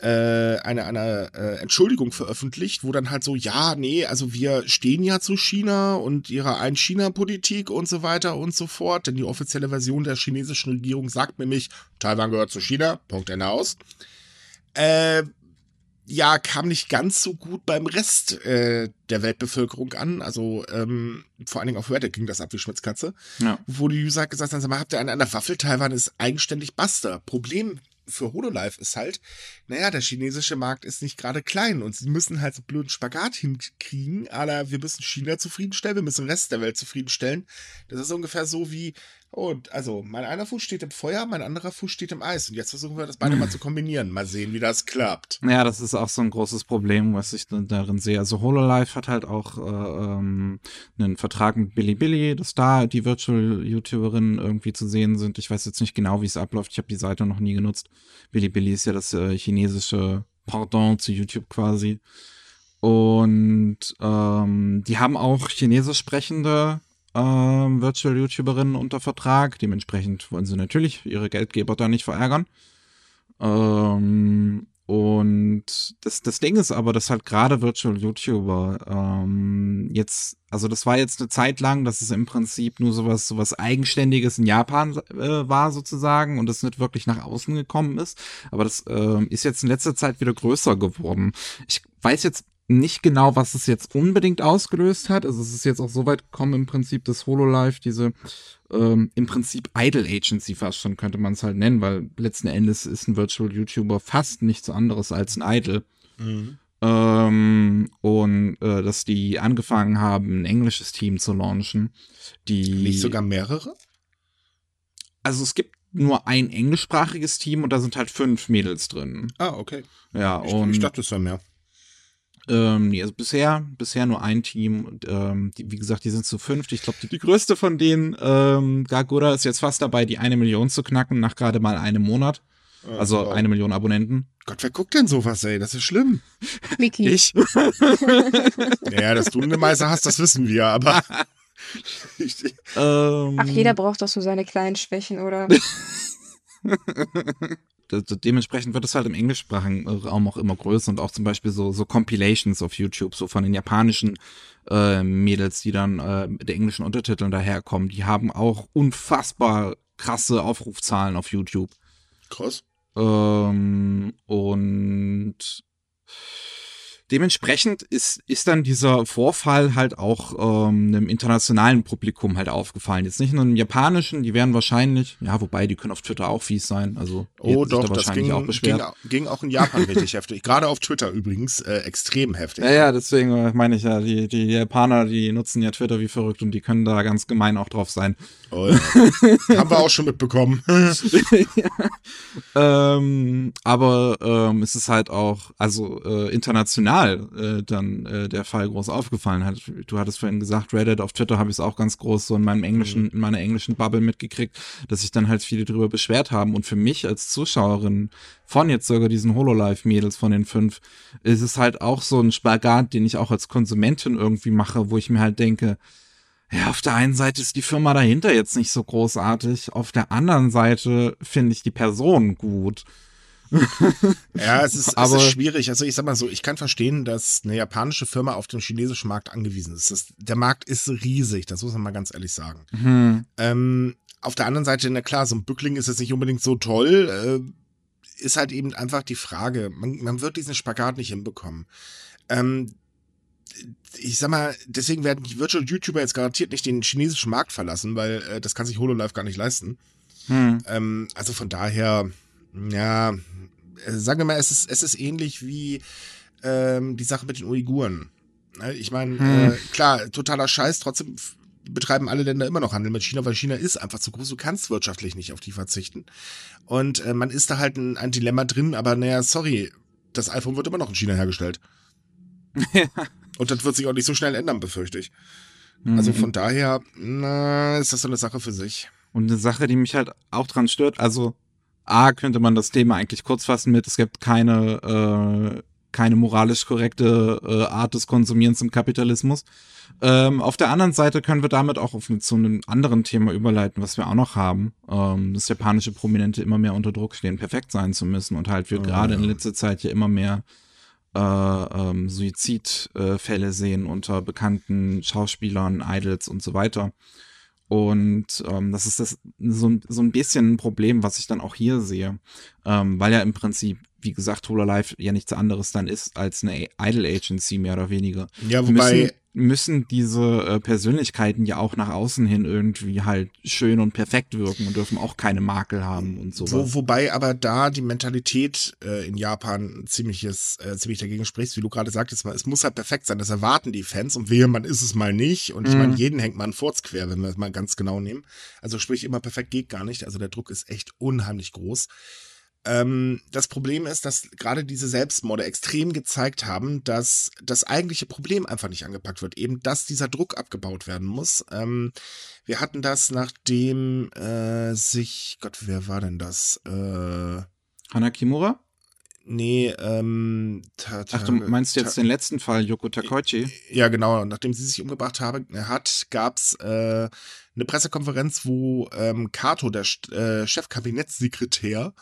äh, eine, eine äh, Entschuldigung veröffentlicht, wo dann halt so, ja, nee, also wir stehen ja zu China und ihrer Ein-China-Politik und so weiter und so fort, denn die offizielle Version der chinesischen Regierung sagt nämlich, Taiwan gehört zu China, Punkt Ende aus. Äh, ja, kam nicht ganz so gut beim Rest äh, der Weltbevölkerung an. Also ähm, vor allen Dingen auf Reddit ging das ab wie Schmitzkatze Ja. wo die User gesagt haben, sag mal, habt ihr eine an der Waffel? Taiwan ist eigenständig Buster. Problem für HoloLive ist halt, naja, der chinesische Markt ist nicht gerade klein und sie müssen halt so blöden Spagat hinkriegen, aber wir müssen China zufriedenstellen, wir müssen den Rest der Welt zufriedenstellen. Das ist ungefähr so wie, oh, also mein einer Fuß steht im Feuer, mein anderer Fuß steht im Eis und jetzt versuchen wir das beide mal zu kombinieren. Mal sehen, wie das klappt. Ja, das ist auch so ein großes Problem, was ich da- darin sehe. Also HoloLive hat halt auch äh, ähm, einen Vertrag mit Bilibili, dass da die Virtual-YouTuberinnen irgendwie zu sehen sind. Ich weiß jetzt nicht genau, wie es abläuft. Ich habe die Seite noch nie genutzt. Bilibili ist ja das äh, chinesische Pardon zu YouTube quasi. Und ähm, die haben auch chinesisch sprechende ähm, Virtual-YouTuberinnen unter Vertrag. Dementsprechend wollen sie natürlich ihre Geldgeber da nicht verärgern. Ähm, und das, das Ding ist aber, dass halt gerade Virtual YouTuber ähm, jetzt, also das war jetzt eine Zeit lang, dass es im Prinzip nur sowas, sowas Eigenständiges in Japan äh, war sozusagen und das nicht wirklich nach außen gekommen ist. Aber das ähm, ist jetzt in letzter Zeit wieder größer geworden. Ich weiß jetzt nicht genau, was es jetzt unbedingt ausgelöst hat. Also es ist jetzt auch so weit gekommen im Prinzip, dass HoloLive diese ähm, im Prinzip Idol Agency fast schon könnte man es halt nennen, weil letzten Endes ist ein Virtual YouTuber fast nichts anderes als ein Idol. Ähm, und äh, dass die angefangen haben, ein englisches Team zu launchen. Die Nicht sogar mehrere? also es gibt nur ein englischsprachiges Team und da sind halt fünf Mädels drin. Ah, okay. Ja, Ich, und ich dachte, es wäre mehr. Ähm, nee, also bisher, bisher nur ein Team. Und, ähm, die, wie gesagt, die sind zu fünft. Ich glaube, die, die größte von denen, ähm, Gagura, ist jetzt fast dabei, die eine Million zu knacken nach gerade mal einem Monat. Also wow. eine Million Abonnenten. Gott, wer guckt denn sowas, ey? Das ist schlimm. Miki. Ich? Ja, dass du eine Meise hast, das wissen wir, aber. ähm, Ach, jeder braucht doch so seine kleinen Schwächen, oder? Dementsprechend wird es halt im englischsprachigen Raum auch immer größer und auch zum Beispiel so, so Compilations auf YouTube, so von den japanischen äh, Mädels, die dann äh, mit englischen Untertiteln daherkommen, die haben auch unfassbar krasse Aufrufzahlen auf YouTube. Krass. Ähm, und dementsprechend ist, ist dann dieser Vorfall halt auch ähm, einem internationalen Publikum halt aufgefallen. Jetzt nicht nur einem japanischen, die werden wahrscheinlich, ja, wobei die können auf Twitter auch fies sein. Also oh doch, da das ging auch, ging, ging, auch in Japan richtig heftig. Gerade auf Twitter übrigens äh, extrem heftig. Ja, ja, deswegen äh, meine ich ja, die, die Japaner, die nutzen ja Twitter wie verrückt und die können da ganz gemein auch drauf sein. Oh, ja. Haben wir auch schon mitbekommen. ja. ähm, aber ähm, es ist halt auch, also äh, international äh, dann äh, der Fall groß aufgefallen hat. Du hattest vorhin gesagt, Reddit, auf Twitter habe ich es auch ganz groß so in meinem englischen, mhm. in meiner englischen Bubble mitgekriegt, dass sich dann halt viele drüber beschwert haben. Und für mich als Zuschauerin von jetzt sogar diesen Hololive-Mädels von den fünf, ist es halt auch so ein Spagat, den ich auch als Konsumentin irgendwie mache, wo ich mir halt denke, ja, auf der einen Seite ist die Firma dahinter jetzt nicht so großartig, auf der anderen Seite finde ich die Person gut. Ja, es ist, Aber es ist schwierig. Also ich sag mal so, ich kann verstehen, dass eine japanische Firma auf den chinesischen Markt angewiesen ist. Das, der Markt ist riesig, das muss man mal ganz ehrlich sagen. Mhm. Ähm, auf der anderen Seite, na klar, so ein Bückling ist jetzt nicht unbedingt so toll. Äh, ist halt eben einfach die Frage, man, man wird diesen Spagat nicht hinbekommen. Ähm, ich sag mal, deswegen werden die Virtual YouTuber jetzt garantiert nicht den chinesischen Markt verlassen, weil äh, das kann sich HoloLive gar nicht leisten. Hm. Ähm, also von daher, ja, äh, sagen wir mal, es ist, es ist ähnlich wie ähm, die Sache mit den Uiguren. Ne, ich meine, hm. äh, klar, totaler Scheiß, trotzdem betreiben alle Länder immer noch Handel mit China, weil China ist einfach zu groß. Du kannst wirtschaftlich nicht auf die verzichten. Und äh, man ist da halt ein, ein Dilemma drin, aber naja, sorry, das iPhone wird immer noch in China hergestellt. Und das wird sich auch nicht so schnell ändern, befürchte ich. Also mhm. Also von daher, na, ist das so eine Sache für sich. Und eine Sache, die mich halt auch dran stört, also A, könnte man das Thema eigentlich kurz fassen mit, es gibt keine, äh, keine moralisch korrekte äh, Art des Konsumierens im Kapitalismus. Ähm, auf der anderen Seite können wir damit auch auf, zu einem anderen Thema überleiten, was wir auch noch haben, ähm, dass japanische Prominente immer mehr unter Druck stehen, perfekt sein zu müssen und halt wir oh, gerade ja. in letzter Zeit ja immer mehr äh, ähm, Suizidfälle sehen unter bekannten Schauspielern, Idols und so weiter. Und ähm, das ist das so, so ein bisschen ein Problem, was ich dann auch hier sehe, ähm, weil ja im Prinzip, wie gesagt, Hololive ja nichts anderes dann ist als eine Idol Agency mehr oder weniger. Ja, wobei müssen, diese äh, Persönlichkeiten ja auch nach außen hin irgendwie halt schön und perfekt wirken und dürfen auch keine Makel haben und so. Wo, wobei aber da die Mentalität äh, in Japan ziemliches, äh, ziemlich dagegen spricht, wie du gerade sagtest, es muss halt perfekt sein, das erwarten die Fans und wehe, man ist es mal nicht und ich mhm. meine, jeden hängt man Furz quer, wenn wir es mal ganz genau nehmen. Also sprich, immer perfekt geht gar nicht, also der Druck ist echt unheimlich groß. Ähm, das Problem ist, dass gerade diese Selbstmorde extrem gezeigt haben, dass das eigentliche Problem einfach nicht angepackt wird. Eben, dass dieser Druck abgebaut werden muss. Ähm, wir hatten das, nachdem äh, sich, Gott, wer war denn das? Äh, Hana Kimura? Nee, ähm. Ta, ta, Ach, du meinst jetzt ta, den letzten Fall, Yoko Takoichi? Ja, genau. Nachdem sie sich umgebracht habe, hat, gab's äh, eine Pressekonferenz, wo ähm, Kato, der äh, Chefkabinettssekretär,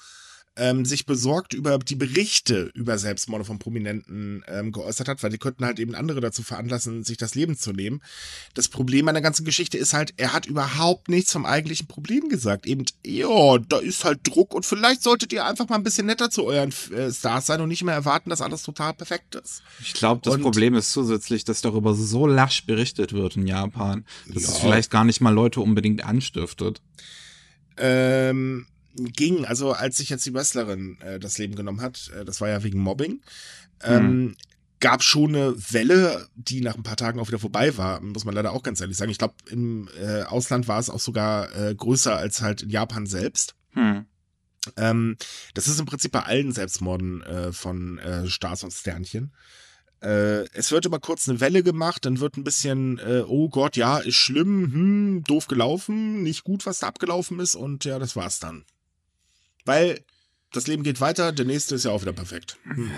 ähm, sich besorgt über die Berichte über Selbstmorde von Prominenten ähm, geäußert hat, weil die könnten halt eben andere dazu veranlassen, sich das Leben zu nehmen. Das Problem an der ganzen Geschichte ist halt, er hat überhaupt nichts vom eigentlichen Problem gesagt. Eben, ja, da ist halt Druck und vielleicht solltet ihr einfach mal ein bisschen netter zu euren äh, Stars sein und nicht mehr erwarten, dass alles total perfekt ist. Ich glaube, das und, Problem ist zusätzlich, dass darüber so lasch berichtet wird in Japan, dass ja. es vielleicht gar nicht mal Leute unbedingt anstiftet. Ähm, ging, also als sich jetzt die Wrestlerin äh, das Leben genommen hat, äh, das war ja wegen Mobbing, ähm, hm. gab schon eine Welle, die nach ein paar Tagen auch wieder vorbei war, muss man leider auch ganz ehrlich sagen. Ich glaube, im äh, Ausland war es auch sogar äh, größer als halt in Japan selbst. Hm. Ähm, das ist im Prinzip bei allen Selbstmorden äh, von äh, Stars und Sternchen. Äh, es wird immer kurz eine Welle gemacht, dann wird ein bisschen, äh, oh Gott, ja, ist schlimm, hm, doof gelaufen, nicht gut, was da abgelaufen ist und ja, das war's dann. Weil das Leben geht weiter, der nächste ist ja auch wieder perfekt. Hm.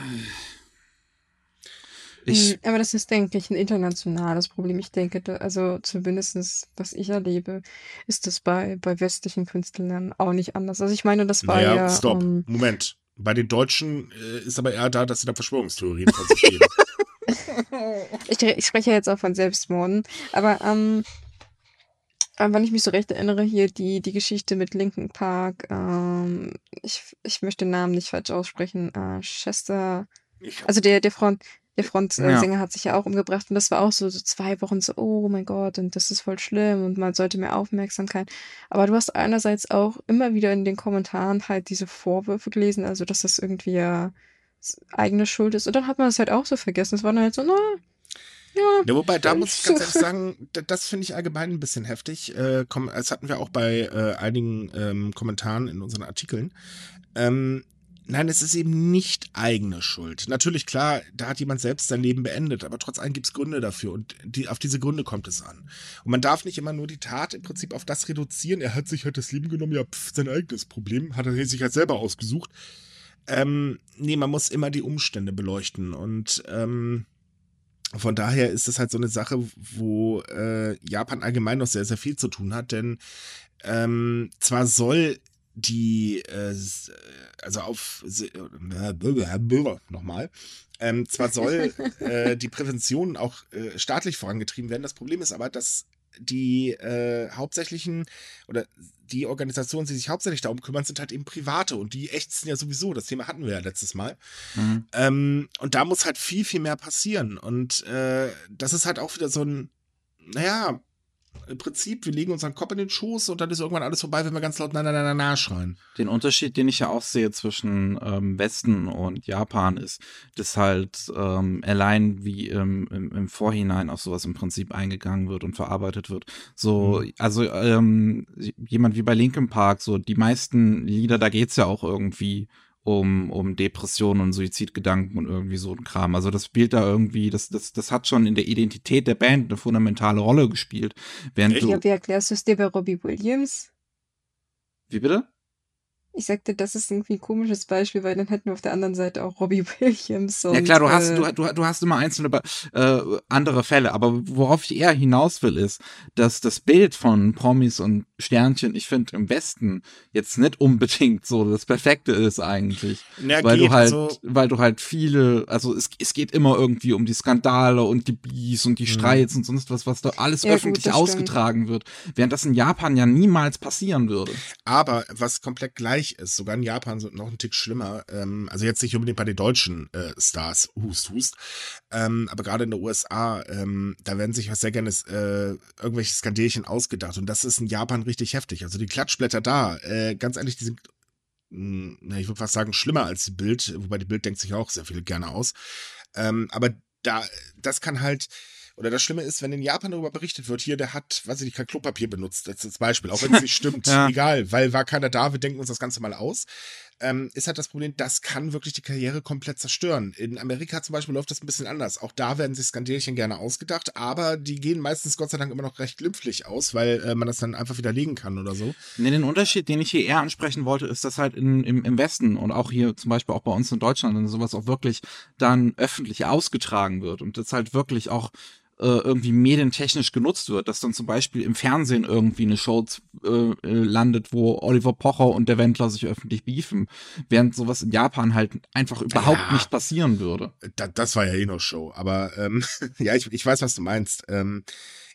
Ich, Mm, Aber das ist, denke ich, ein internationales Problem. Ich denke, da, also zumindestens, was ich erlebe, ist das bei, bei westlichen Künstlern auch nicht anders. Also ich meine, das war Naja, ja, stopp. ähm, Moment. Bei den Deutschen äh, ist aber eher da, dass sie da Verschwörungstheorien von sich geben. ich, ich spreche ja jetzt auch von Selbstmorden, aber ähm, äh, wenn ich mich so recht erinnere, hier die, die Geschichte mit Linkin Park, ähm, ich, ich möchte den Namen nicht falsch aussprechen, äh, Chester, also der, der Front, der Ja. Frontsänger hat sich ja auch umgebracht und das war auch so, so zwei Wochen so, oh mein Gott, und das ist voll schlimm und man sollte mehr Aufmerksamkeit. Aber du hast einerseits auch immer wieder in den Kommentaren halt diese Vorwürfe gelesen, also dass das irgendwie ja eigene Schuld ist. Und dann hat man es halt auch so vergessen. Es war dann halt so, na, ja. Ja, wobei, da muss ich ganz ehrlich sagen, da- das finde ich allgemein ein bisschen heftig. Äh, komm, das hatten wir auch bei äh, einigen ähm, Kommentaren in unseren Artikeln. Ähm, nein, es ist eben nicht eigene Schuld. Natürlich, klar, da hat jemand selbst sein Leben beendet, aber trotz allem gibt es Gründe dafür und die, auf diese Gründe kommt es an. Und man darf nicht immer nur die Tat im Prinzip auf das reduzieren. Er hat sich halt das Leben genommen, ja, pff, sein eigenes Problem, hat er sich halt selber ausgesucht. Ähm, nee, man muss immer die Umstände beleuchten und ähm, von daher ist es halt so eine Sache, wo äh, Japan allgemein noch sehr, sehr viel zu tun hat, denn ähm, zwar soll die, äh, s- also auf, äh, nochmal, ähm, zwar soll äh, die Prävention auch äh, staatlich vorangetrieben werden, das Problem ist aber, dass die äh, hauptsächlichen oder die Organisationen, die sich hauptsächlich darum kümmern, sind halt eben private und die ächzen ja sowieso. Das Thema hatten wir ja letztes Mal. Mhm. Ähm, und da muss halt viel, viel mehr passieren. Und äh, das ist halt auch wieder so ein, naja, im Prinzip, wir legen unseren Kopf in den Schoß und dann ist irgendwann alles vorbei, wenn wir ganz laut na na na na, na schreien. Den Unterschied, den ich ja auch sehe zwischen ähm, Westen und Japan, ist, dass halt ähm, allein wie im, im, im Vorhinein auf sowas im Prinzip eingegangen wird und verarbeitet wird. So, Mhm. also ähm, jemand wie bei Linkin Park, so die meisten Lieder, da geht's ja auch irgendwie um, um Depressionen und Suizidgedanken und irgendwie so ein Kram. Also das spielt da irgendwie, das, das, das hat schon in der Identität der Band eine fundamentale Rolle gespielt. Während du, Ja, wie erklärst du es dir bei Robbie Williams? wie bitte? Ich sagte, das ist irgendwie ein komisches Beispiel, weil dann hätten wir auf der anderen Seite auch Robbie Williams. Und, Ja klar, du hast, äh, du, du, du hast immer einzelne äh, andere Fälle, aber worauf ich eher hinaus will, ist, dass das Bild von Promis und Sternchen, ich finde im Westen jetzt nicht unbedingt so das Perfekte ist eigentlich. Na, weil geht, du halt, also- weil du halt viele, also es, es geht immer irgendwie um die Skandale und die Bies und die Streits und sonst was, was da alles Mhm. Ja, gut, öffentlich stimmt. ausgetragen wird, während das in Japan ja niemals passieren würde. Aber was komplett gleich ist, sogar in Japan so noch ein Tick schlimmer, ähm, also jetzt nicht unbedingt bei den deutschen äh, Stars, hust, hust, ähm, aber gerade in den USA, ähm, da werden sich was sehr gerne äh, irgendwelche Skandelchen ausgedacht und das ist in Japan richtig heftig. Also die Klatschblätter da, äh, ganz ehrlich, die sind, mh, na, ich würde fast sagen, schlimmer als die Bild, wobei die Bild denkt sich auch sehr viel gerne aus. Ähm, aber da, das kann halt, oder das Schlimme ist, wenn in Japan darüber berichtet wird, hier, der hat, weiß ich nicht, kein Klopapier benutzt, das Beispiel, auch wenn es nicht stimmt, Ja. egal, weil war keiner da, wir denken uns das Ganze mal aus, ähm, ist halt das Problem, das kann wirklich die Karriere komplett zerstören. In Amerika zum Beispiel läuft das ein bisschen anders. Auch da werden sich Skandelchen gerne ausgedacht, aber die gehen meistens Gott sei Dank immer noch recht glimpflich aus, weil äh, man das dann einfach widerlegen kann oder so. Nee, den Unterschied, den ich hier eher ansprechen wollte, ist, dass halt in, im, im Westen und auch hier zum Beispiel auch bei uns in Deutschland und sowas auch wirklich dann öffentlich ausgetragen wird und das halt wirklich auch irgendwie medientechnisch genutzt wird, dass dann zum Beispiel im Fernsehen irgendwie eine Show äh, äh, landet, wo Oliver Pocher und der Wendler sich öffentlich beefen, während sowas in Japan halt einfach überhaupt Ja. nicht passieren würde. Da, das war ja eh noch Show, aber ähm, ja, ich, ich weiß, was du meinst. Ähm,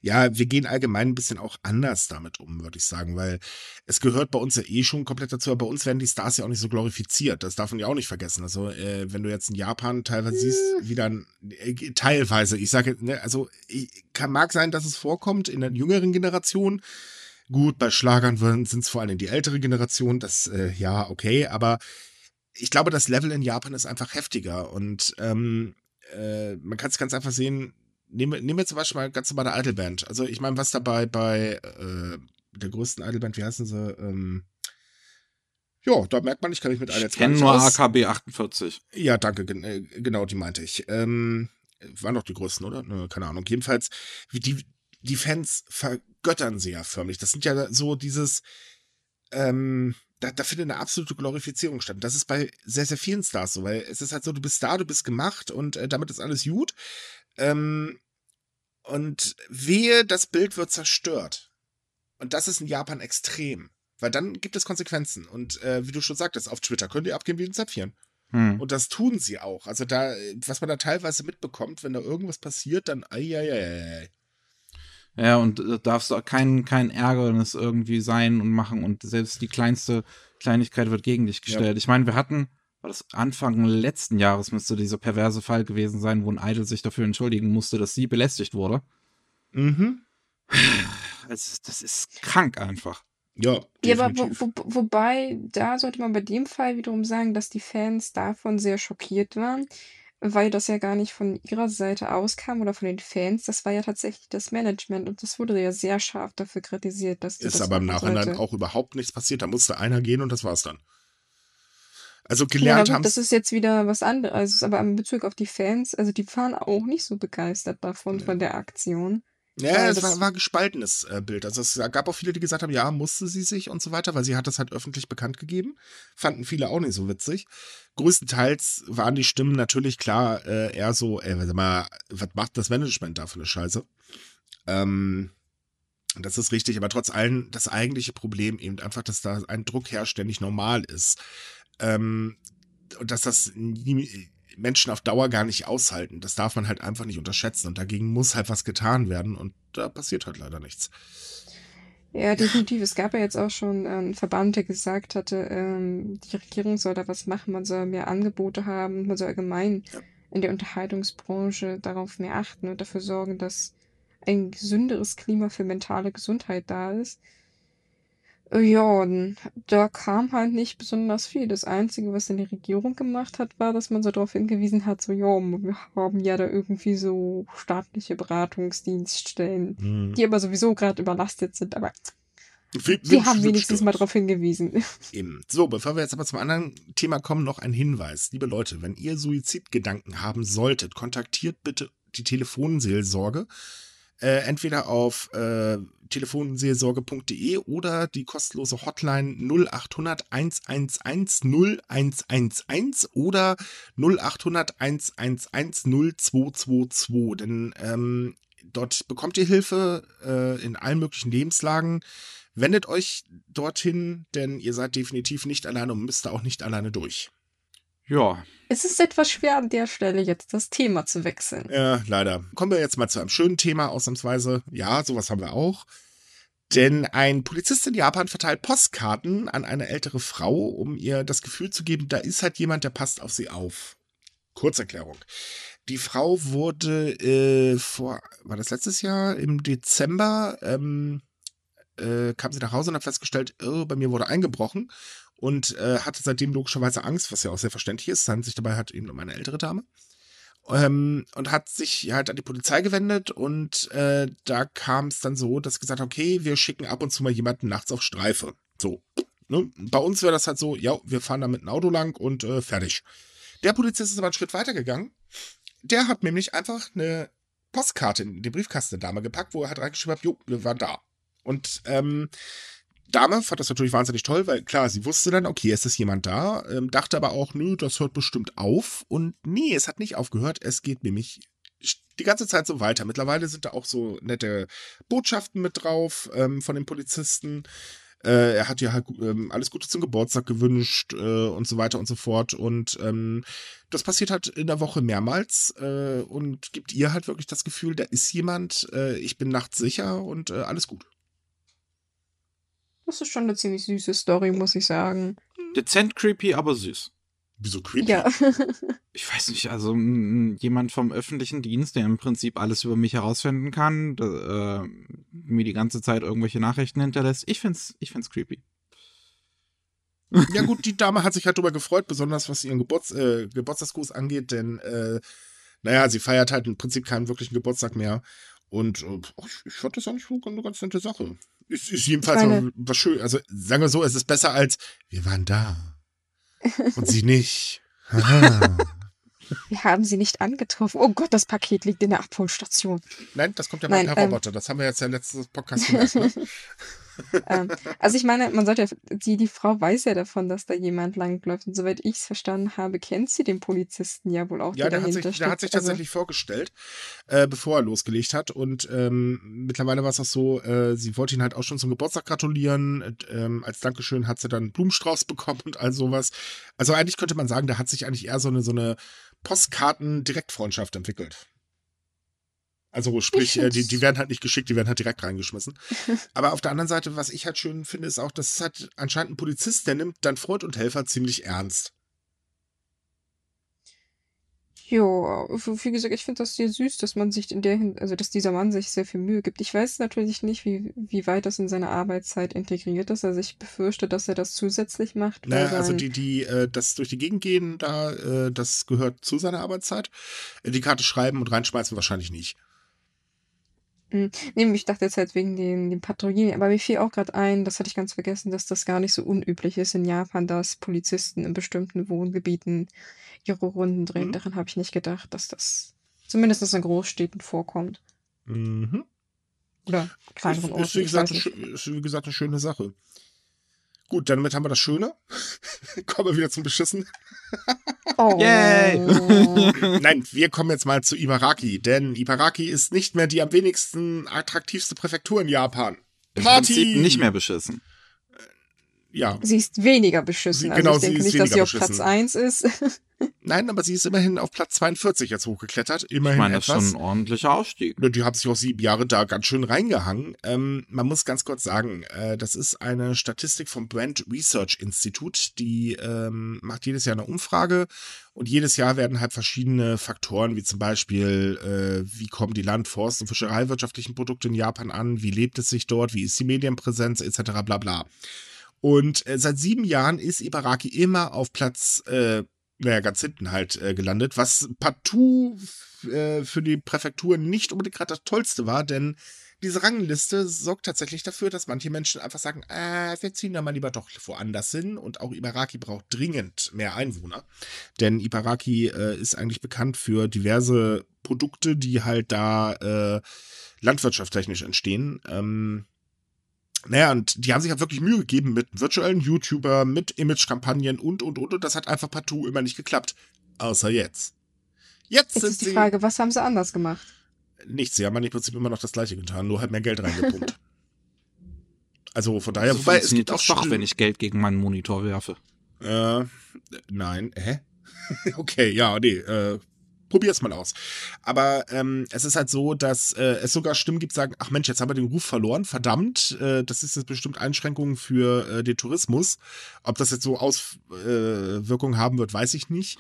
ja, wir gehen allgemein ein bisschen auch anders damit um, würde ich sagen, weil es gehört bei uns ja eh schon komplett dazu, aber bei uns werden die Stars ja auch nicht so glorifiziert. Das darf man ja auch nicht vergessen. Also, äh, wenn du jetzt in Japan teilweise siehst, wie dann, äh, teilweise, ich sage, ne, also kann, mag sein, dass es vorkommt in der jüngeren Generation. Gut, bei Schlagern sind es vor allem die ältere Generation, das, äh, ja, okay, aber ich glaube, das Level in Japan ist einfach heftiger und ähm, äh, man kann es ganz einfach sehen. Nehmen wir, nehmen wir zum Beispiel mal ganz normale Idolband. Also ich meine, was dabei bei äh, der größten Idolband, wie heißen sie? Ähm, ja, da merkt man, ich kann mich mit einer Ich kenne nur aus. AKB 48. Ja, danke, äh, genau, die meinte ich. Ähm, waren doch die größten, oder? Nö, keine Ahnung. Jedenfalls, die, die Fans vergöttern sie ja förmlich. Das sind ja so dieses, ähm, da, da findet eine absolute Glorifizierung statt. Das ist bei sehr, sehr vielen Stars so, weil es ist halt so, du bist da, du bist gemacht und äh, damit ist alles gut. Ähm, und wehe, das Bild wird zerstört. Und das ist in Japan extrem. Weil dann gibt es Konsequenzen. Und äh, wie du schon sagtest, auf Twitter könnt ihr abgehen wie ein Zäpfchen. Hm. Und das tun sie auch. Also da, was man da teilweise mitbekommt, wenn da irgendwas passiert, dann ei, ei, ei, ei. Ja, und äh, darfst du kein, kein Ärgernis irgendwie sein und machen und selbst die kleinste Kleinigkeit wird gegen dich gestellt. Ja. Ich meine, wir hatten, war das Anfang letzten Jahres müsste dieser perverse Fall gewesen sein, wo ein Idol sich dafür entschuldigen musste, dass sie belästigt wurde. Mhm. Also, das ist krank einfach. Ja, ja aber wo, wo, wobei, da sollte man bei dem Fall wiederum sagen, dass die Fans davon sehr schockiert waren, weil das ja gar nicht von ihrer Seite auskam oder von den Fans. Das war ja tatsächlich das Management und das wurde ja sehr scharf dafür kritisiert, dass Ist das aber im Nachhinein sollte. auch überhaupt nichts passiert. Da musste einer gehen und das war's dann. Also gelernt ja, haben. Das ist jetzt wieder was anderes, also, aber in Bezug auf die Fans, also die waren auch nicht so begeistert davon, ja. von der Aktion. Ja, es war, war gespaltenes äh, Bild. Also es gab auch viele, die gesagt haben, ja, musste sie sich und so weiter, weil sie hat das halt öffentlich bekannt gegeben. Fanden viele auch nicht so witzig. Größtenteils waren die Stimmen natürlich klar äh, eher so, ey, sag mal, was macht das Management da für eine Scheiße? Ähm, das ist richtig, aber trotz allem das eigentliche Problem eben einfach, dass da ein Druck herrscht, der nicht normal ist. Ähm, und dass das nie, Menschen auf Dauer gar nicht aushalten. Das darf man halt einfach nicht unterschätzen. Und dagegen muss halt was getan werden. Und da passiert halt leider nichts. Ja, definitiv. Es gab ja jetzt auch schon einen Verband, der gesagt hatte, ähm, die Regierung soll da was machen, man soll mehr Angebote haben, man soll allgemein ja. in der Unterhaltungsbranche darauf mehr achten und dafür sorgen, dass ein gesünderes Klima für mentale Gesundheit da ist. Ja, da kam halt nicht besonders viel. Das Einzige, was dann die Regierung gemacht hat, war, dass man so darauf hingewiesen hat, so, ja, wir haben ja da irgendwie so staatliche Beratungsdienststellen, hm. die aber sowieso gerade überlastet sind, aber wir, wir haben wenigstens mal darauf hingewiesen. Eben. So, bevor wir jetzt aber zum anderen Thema kommen, noch ein Hinweis. Liebe Leute, wenn ihr Suizidgedanken haben solltet, kontaktiert bitte die Telefonseelsorge äh, entweder auf äh, telefonseelsorge.de oder die kostenlose Hotline 0800 111 0111 oder 0800 111 0222. Denn ähm, dort bekommt ihr Hilfe äh, in allen möglichen Lebenslagen. Wendet euch dorthin, denn ihr seid definitiv nicht alleine und müsst da auch nicht alleine durch. Ja. Es ist etwas schwer an der Stelle jetzt das Thema zu wechseln. Ja, leider. Kommen wir jetzt mal zu einem schönen Thema, ausnahmsweise. Ja, sowas haben wir auch. Denn ein Polizist in Japan verteilt Postkarten an eine ältere Frau, um ihr das Gefühl zu geben, da ist halt jemand, der passt auf sie auf. Kurzerklärung. Die Frau wurde äh, vor, war das letztes Jahr, im Dezember, ähm, äh, kam sie nach Hause und hat festgestellt, oh, bei mir wurde eingebrochen und äh, hatte seitdem logischerweise Angst, was ja auch sehr verständlich ist. Es handelt sich dabei halt eben um eine ältere Dame. Ähm, und hat sich halt an die Polizei gewendet und äh, da kam es dann so, dass sie gesagt hat, okay, wir schicken ab und zu mal jemanden nachts auf Streife. So. Ne? Bei uns wäre das halt so, ja, wir fahren da mit einem Auto lang und äh, fertig. Der Polizist ist aber einen Schritt weiter gegangen. Der hat nämlich einfach eine Postkarte in die Briefkasten der Dame gepackt, wo er halt reingeschrieben hat, jo, wir waren da. Und ähm, Dame fand das natürlich wahnsinnig toll, weil klar, sie wusste dann, okay, es ist jemand da, ähm, dachte aber auch, nö, das hört bestimmt auf. Und nee, es hat nicht aufgehört. Es geht nämlich die ganze Zeit so weiter. Mittlerweile sind da auch so nette Botschaften mit drauf ähm, von den Polizisten. Äh, er hat ihr halt ähm, alles Gute zum Geburtstag gewünscht äh, und so weiter und so fort. Und ähm, das passiert halt in der Woche mehrmals äh, und gibt ihr halt wirklich das Gefühl, da ist jemand, äh, ich bin nachts sicher und äh, alles gut. Das ist schon eine ziemlich süße Story, muss ich sagen. Dezent creepy, aber süß. Wieso creepy? Ja. ich weiß nicht, also jemand vom öffentlichen Dienst, der im Prinzip alles über mich herausfinden kann, da, äh, mir die ganze Zeit irgendwelche Nachrichten hinterlässt. Ich find's, ich find's creepy. Ja gut, die Dame hat sich halt darüber gefreut, besonders was ihren Geburts äh, Geburtstagsgruß angeht, denn äh, naja, sie feiert halt im Prinzip keinen wirklichen Geburtstag mehr. Und äh, ich, ich fand das eigentlich so eine ganz nette Sache. Ist, ist jedenfalls Meine... was schön. Also sagen wir so, es ist besser als wir waren da. Und sie nicht. wir haben sie nicht angetroffen. Oh Gott, das Paket liegt in der Abholstation. Nein, das kommt ja beim ähm, Roboter. Das haben wir jetzt ja letztes Podcast gemerkt. Ne? ähm, also ich meine, man sollte ja, die, die Frau weiß ja davon, dass da jemand langläuft. Und soweit ich es verstanden habe, kennt sie den Polizisten ja wohl auch. Ja, der hat, sich, der hat sich also tatsächlich also, vorgestellt, äh, bevor er losgelegt hat. Und ähm, mittlerweile war es auch so, äh, sie wollte ihn halt auch schon zum Geburtstag gratulieren. Ähm, als Dankeschön hat sie dann einen Blumenstrauß bekommen und all sowas. Also eigentlich könnte man sagen, da hat sich eigentlich eher so eine, so eine Postkarten-Direktfreundschaft entwickelt. Also sprich, äh, die, die werden halt nicht geschickt, die werden halt direkt reingeschmissen. Aber auf der anderen Seite, was ich halt schön finde, ist auch, dass es halt anscheinend ein Polizist, der nimmt dann Freund und Helfer ziemlich ernst. Jo, wie gesagt, ich finde das sehr süß, dass man sich in der Hin also dass dieser Mann sich sehr viel Mühe gibt. Ich weiß natürlich nicht, wie, wie weit das in seine Arbeitszeit integriert ist. Also ich befürchte, dass er das zusätzlich macht. Naja, also die, die, äh, das durch die Gegend gehen, da, äh, das gehört zu seiner Arbeitszeit. Die Karte schreiben und reinschmeißen wahrscheinlich nicht. Mhm. Nee, ich dachte jetzt halt wegen den, den Patrouillen, aber mir fiel auch gerade ein, das hatte ich ganz vergessen, dass das gar nicht so unüblich ist in Japan, dass Polizisten in bestimmten Wohngebieten ihre Runden drehen. Mhm. Daran habe ich nicht gedacht, dass das zumindest in Großstädten vorkommt. Mhm. Oder kleineren Orten. Ist, wie gesagt, ist wie gesagt eine schöne Sache. Gut, damit haben wir das Schöne. Kommen wir wieder zum Beschissen. oh. Yay! Nein, wir kommen jetzt mal zu Ibaraki, denn Ibaraki ist nicht mehr die am wenigsten attraktivste Präfektur in Japan. Im Party! Prinzip nicht mehr beschissen ja. Sie ist weniger beschissen. Also genau, ich denke nicht, dass sie auf Platz 1 ist. Nein, aber sie ist immerhin auf Platz 42 jetzt hochgeklettert. Immerhin ich meine, das ist schon ein ordentlicher Ausstieg. Die hat sich auch sieben Jahre da ganz schön reingehangen. Ähm, man muss ganz kurz sagen, äh, das ist eine Statistik vom Brand Research Institute. Die ähm, macht jedes Jahr eine Umfrage und jedes Jahr werden halt verschiedene Faktoren, wie zum Beispiel, äh, wie kommen die Land-, Forst- und Fischereiwirtschaftlichen Produkte in Japan an, wie lebt es sich dort, wie ist die Medienpräsenz etc. bla bla. Und äh, seit sieben Jahren ist Ibaraki immer auf Platz, äh, naja, ganz hinten halt äh, gelandet, was partout äh, für die Präfektur nicht unbedingt gerade das Tollste war, denn diese Rangliste sorgt tatsächlich dafür, dass manche Menschen einfach sagen, äh, wir ziehen da mal lieber doch woanders hin. Und auch Ibaraki braucht dringend mehr Einwohner. Denn Ibaraki äh, ist eigentlich bekannt für diverse Produkte, die halt da äh, landwirtschaftstechnisch entstehen. Ähm, naja, und die haben sich halt wirklich Mühe gegeben mit virtuellen YouTuber, mit Image-Kampagnen und, und, und. Und das hat einfach partout immer nicht geklappt. Außer jetzt. Jetzt, jetzt ist die Frage, was haben sie anders gemacht? Nichts, sie haben im Prinzip immer noch das Gleiche getan, nur halt mehr Geld reingepumpt. also von daher, so wobei es gibt auch doch, wenn ich Geld gegen meinen Monitor werfe. Äh, nein, hä? okay, ja, nee, äh, probier's mal aus. Aber ähm, es ist halt so, dass äh, es sogar Stimmen gibt, die sagen, ach Mensch, jetzt haben wir den Ruf verloren, verdammt, äh, das ist jetzt bestimmt Einschränkungen für äh, den Tourismus. Ob das jetzt so Auswirkungen äh, haben wird, weiß ich nicht.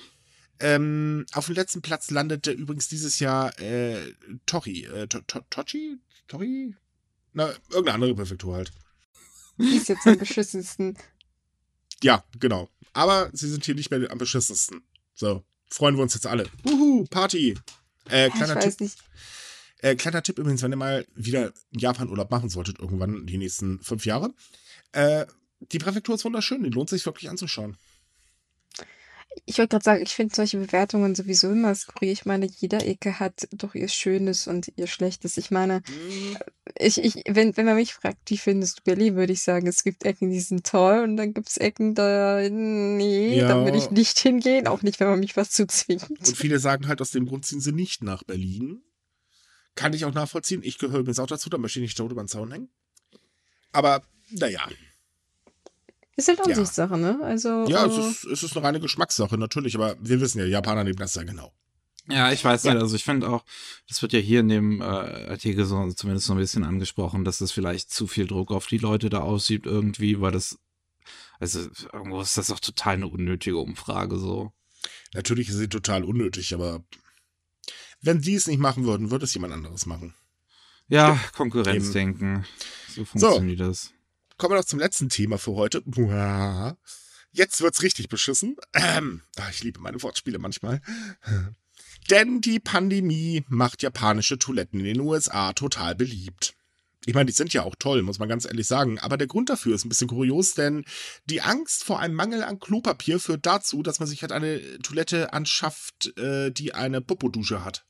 Ähm, auf dem letzten Platz landete übrigens dieses Jahr äh, Tori. Äh, to to Tochi? Tori? Na, irgendeine andere Präfektur halt. Die ist jetzt am beschissensten. Ja, genau. Aber sie sind hier nicht mehr am beschissensten. So, freuen wir uns jetzt alle. Uhu, Party. Äh, kleiner Tipp. Nicht. Äh, kleiner Tipp übrigens, wenn ihr mal wieder Japan-Urlaub machen solltet, irgendwann die nächsten fünf Jahre. Äh, die Präfektur ist wunderschön, die lohnt sich wirklich anzuschauen. Ich wollte gerade sagen, ich finde solche Bewertungen sowieso immer skurril. Ich meine, jeder Ecke hat doch ihr Schönes und ihr Schlechtes. Ich meine, mhm. ich, ich, wenn, wenn man mich fragt, wie findest du Berlin, würde ich sagen, es gibt Ecken, die sind toll und dann gibt es Ecken, da, nee, ja. da würde ich nicht hingehen, auch nicht, wenn man mich was zuzwingt. Und viele sagen halt, aus dem Grund ziehen sie nicht nach Berlin. Kann ich auch nachvollziehen. Ich gehöre übrigens auch dazu, da möchte ich nicht tot über den Zaun hängen. Aber, naja. Ist halt Ansichtssache, ja. ne? Also, ja, äh, es, ist, es ist eine reine Geschmackssache, natürlich, aber wir wissen ja, Japaner nehmen das ja genau. Ja, ich weiß ja. nicht. Also ich finde auch, das wird ja hier in dem äh, Artikel so zumindest so ein bisschen angesprochen, dass das vielleicht zu viel Druck auf die Leute da aussieht irgendwie, weil das, also irgendwo ist das auch total eine unnötige Umfrage so. Natürlich ist sie total unnötig, aber wenn die es nicht machen würden, würde es jemand anderes machen. Ja, Konkurrenzdenken. So funktioniert so. das. Kommen wir noch zum letzten Thema für heute. Jetzt wird's richtig beschissen. Ähm, ich liebe meine Wortspiele manchmal. Denn die Pandemie macht japanische Toiletten in den USA total beliebt. Ich meine, die sind ja auch toll, muss man ganz ehrlich sagen. Aber der Grund dafür ist ein bisschen kurios, denn die Angst vor einem Mangel an Klopapier führt dazu, dass man sich halt eine Toilette anschafft, äh, die eine Popodusche hat.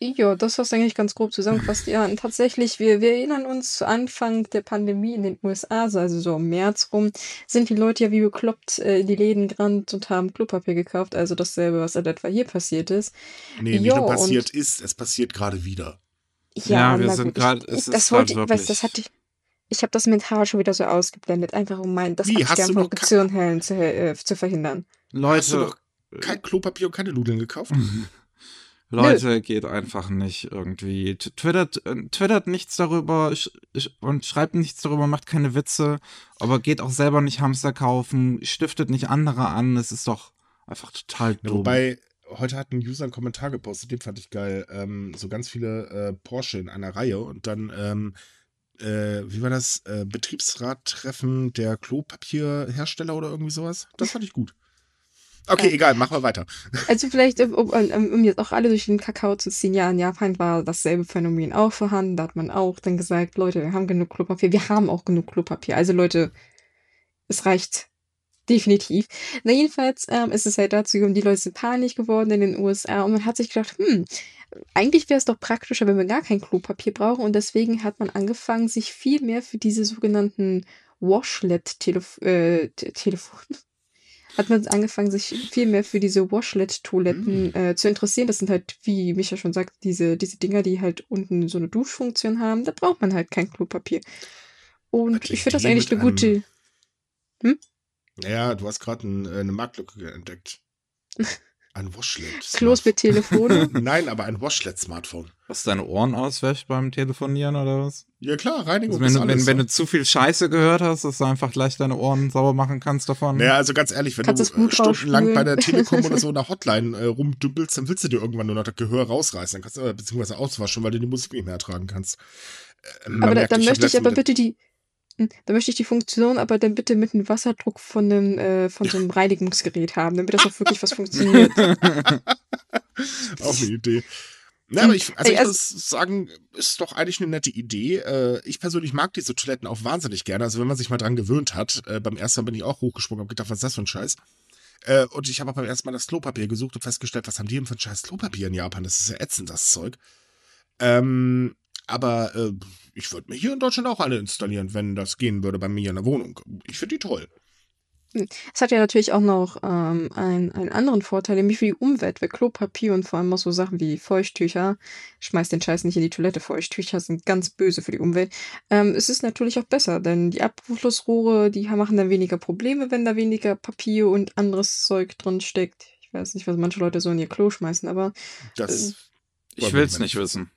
Ja, das hast du eigentlich ganz grob zusammengefasst. Ja, und tatsächlich, wir, wir erinnern uns zu Anfang der Pandemie in den USA, also so im März rum, sind die Leute ja wie bekloppt äh, in die Läden gerannt und haben Klopapier gekauft. Also dasselbe, was in etwa hier passiert ist. Nee, nicht Jo, nur und- passiert ist, es passiert gerade wieder. Ja, wir na sind ist Das wollte ich, weißt, das hatte ich. Ich habe das mental schon wieder so ausgeblendet, einfach um mein, das Wie, hast du Absterben von ke- Produktionen zu, äh, zu verhindern. Hast du Leute, doch kein Klopapier und keine Nudeln gekauft? Leute, geht einfach nicht irgendwie. Twittert, äh, twittert nichts darüber und schreibt nichts darüber, macht keine Witze, aber geht auch selber nicht Hamster kaufen, stiftet nicht andere an. Es ist doch einfach total dumm. wobei, heute hat ein User einen Kommentar gepostet, den fand ich geil. Ähm, so ganz viele äh, Porsche in einer Reihe und dann, ähm, äh, wie war das? Äh, Betriebsrattreffen der Klopapierhersteller oder irgendwie sowas? Das fand ich gut. Okay, Ja. egal, machen wir weiter. Also vielleicht, um, um, um jetzt auch alle durch den Kakao zu ziehen, ja, in Japan war dasselbe Phänomen auch vorhanden. Da hat man auch dann gesagt, Leute, wir haben genug Klopapier. Wir haben auch genug Klopapier. Also Leute, es reicht definitiv. Na jedenfalls ähm, ist es halt dazu gekommen, die Leute sind panisch geworden in den USA und man hat sich gedacht, hm, eigentlich wäre es doch praktischer, wenn wir gar kein Klopapier brauchen und deswegen hat man angefangen, sich viel mehr für diese sogenannten Washlet-Telefon äh, Te- Telefon hat man angefangen, sich viel mehr für diese Washlet-Toiletten äh, zu interessieren. Das sind halt, wie Micha schon sagt, diese, diese Dinger, die halt unten so eine Duschfunktion haben. Da braucht man halt kein Klopapier. Und ich finde das eigentlich eine gute. Ja, du hast gerade ein, äh, eine Marktlücke entdeckt. Ein Washlet. Klos mit Telefone. Nein, aber ein Washlet-Smartphone. Was deine Ohren auswäscht beim Telefonieren oder was? Ja klar, Reinigung Also wenn, ist du, alles. wenn, wenn du zu viel Scheiße gehört hast, dass du einfach gleich deine Ohren sauber machen kannst davon. Naja, also ganz ehrlich, wenn Kannst das du äh, stundenlang bei der? Telekom oder so in der Hotline äh, rumdümpelst, dann willst du dir irgendwann nur noch das Gehör rausreißen. Dann kannst du, beziehungsweise auswaschen, weil du die Musik nicht mehr ertragen kannst. Äh, man aber da, merkt, dann ich möchte ich aber bitte die. hm, Da möchte ich die Funktion aber dann bitte mit einem Wasserdruck von einem, äh, von so einem Reinigungsgerät haben, damit das auch wirklich was funktioniert. Auch eine Idee. Na, aber ich, also ich also- muss sagen, ist doch eigentlich eine nette Idee. Äh, ich persönlich mag diese Toiletten auch wahnsinnig gerne. Also wenn man sich mal dran gewöhnt hat. Äh, beim ersten Mal bin ich auch hochgesprungen, hab gedacht, was ist das für ein Scheiß? Äh, und ich habe auch beim ersten Mal das Klopapier gesucht und festgestellt, was haben die denn für ein scheiß Klopapier in Japan? Das ist ja ätzend, das Zeug. Ähm, aber äh, ich würde mir hier in Deutschland auch alle installieren, wenn das gehen würde bei mir in der Wohnung. Ich finde die toll. Es hat ja natürlich auch noch ähm, einen, einen anderen Vorteil, nämlich für die Umwelt, weil Klopapier und vor allem auch so Sachen wie Feuchttücher, schmeißt den Scheiß nicht in die Toilette, Feuchttücher sind ganz böse für die Umwelt. Ähm, es ist natürlich auch besser, denn die Abflussrohre, die machen dann weniger Probleme, wenn da weniger Papier und anderes Zeug drin steckt. Ich weiß nicht, was manche Leute so in ihr Klo schmeißen, aber Das ich will's nicht wissen.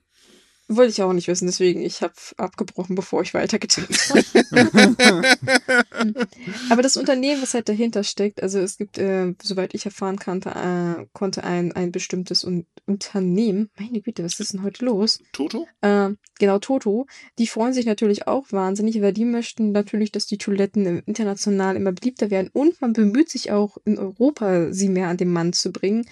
Wollte ich auch nicht wissen, deswegen ich habe abgebrochen, bevor ich weitergetippt habe. Aber das Unternehmen, was halt dahinter steckt, also es gibt, äh, soweit ich erfahren kannte, äh, konnte ein, ein bestimmtes Un Unternehmen, meine Güte, was ist denn heute los? Toto? Äh, genau, Toto, die freuen sich natürlich auch wahnsinnig, weil die möchten natürlich, dass die Toiletten im- international immer beliebter werden und man bemüht sich auch in Europa, sie mehr an den Mann zu bringen.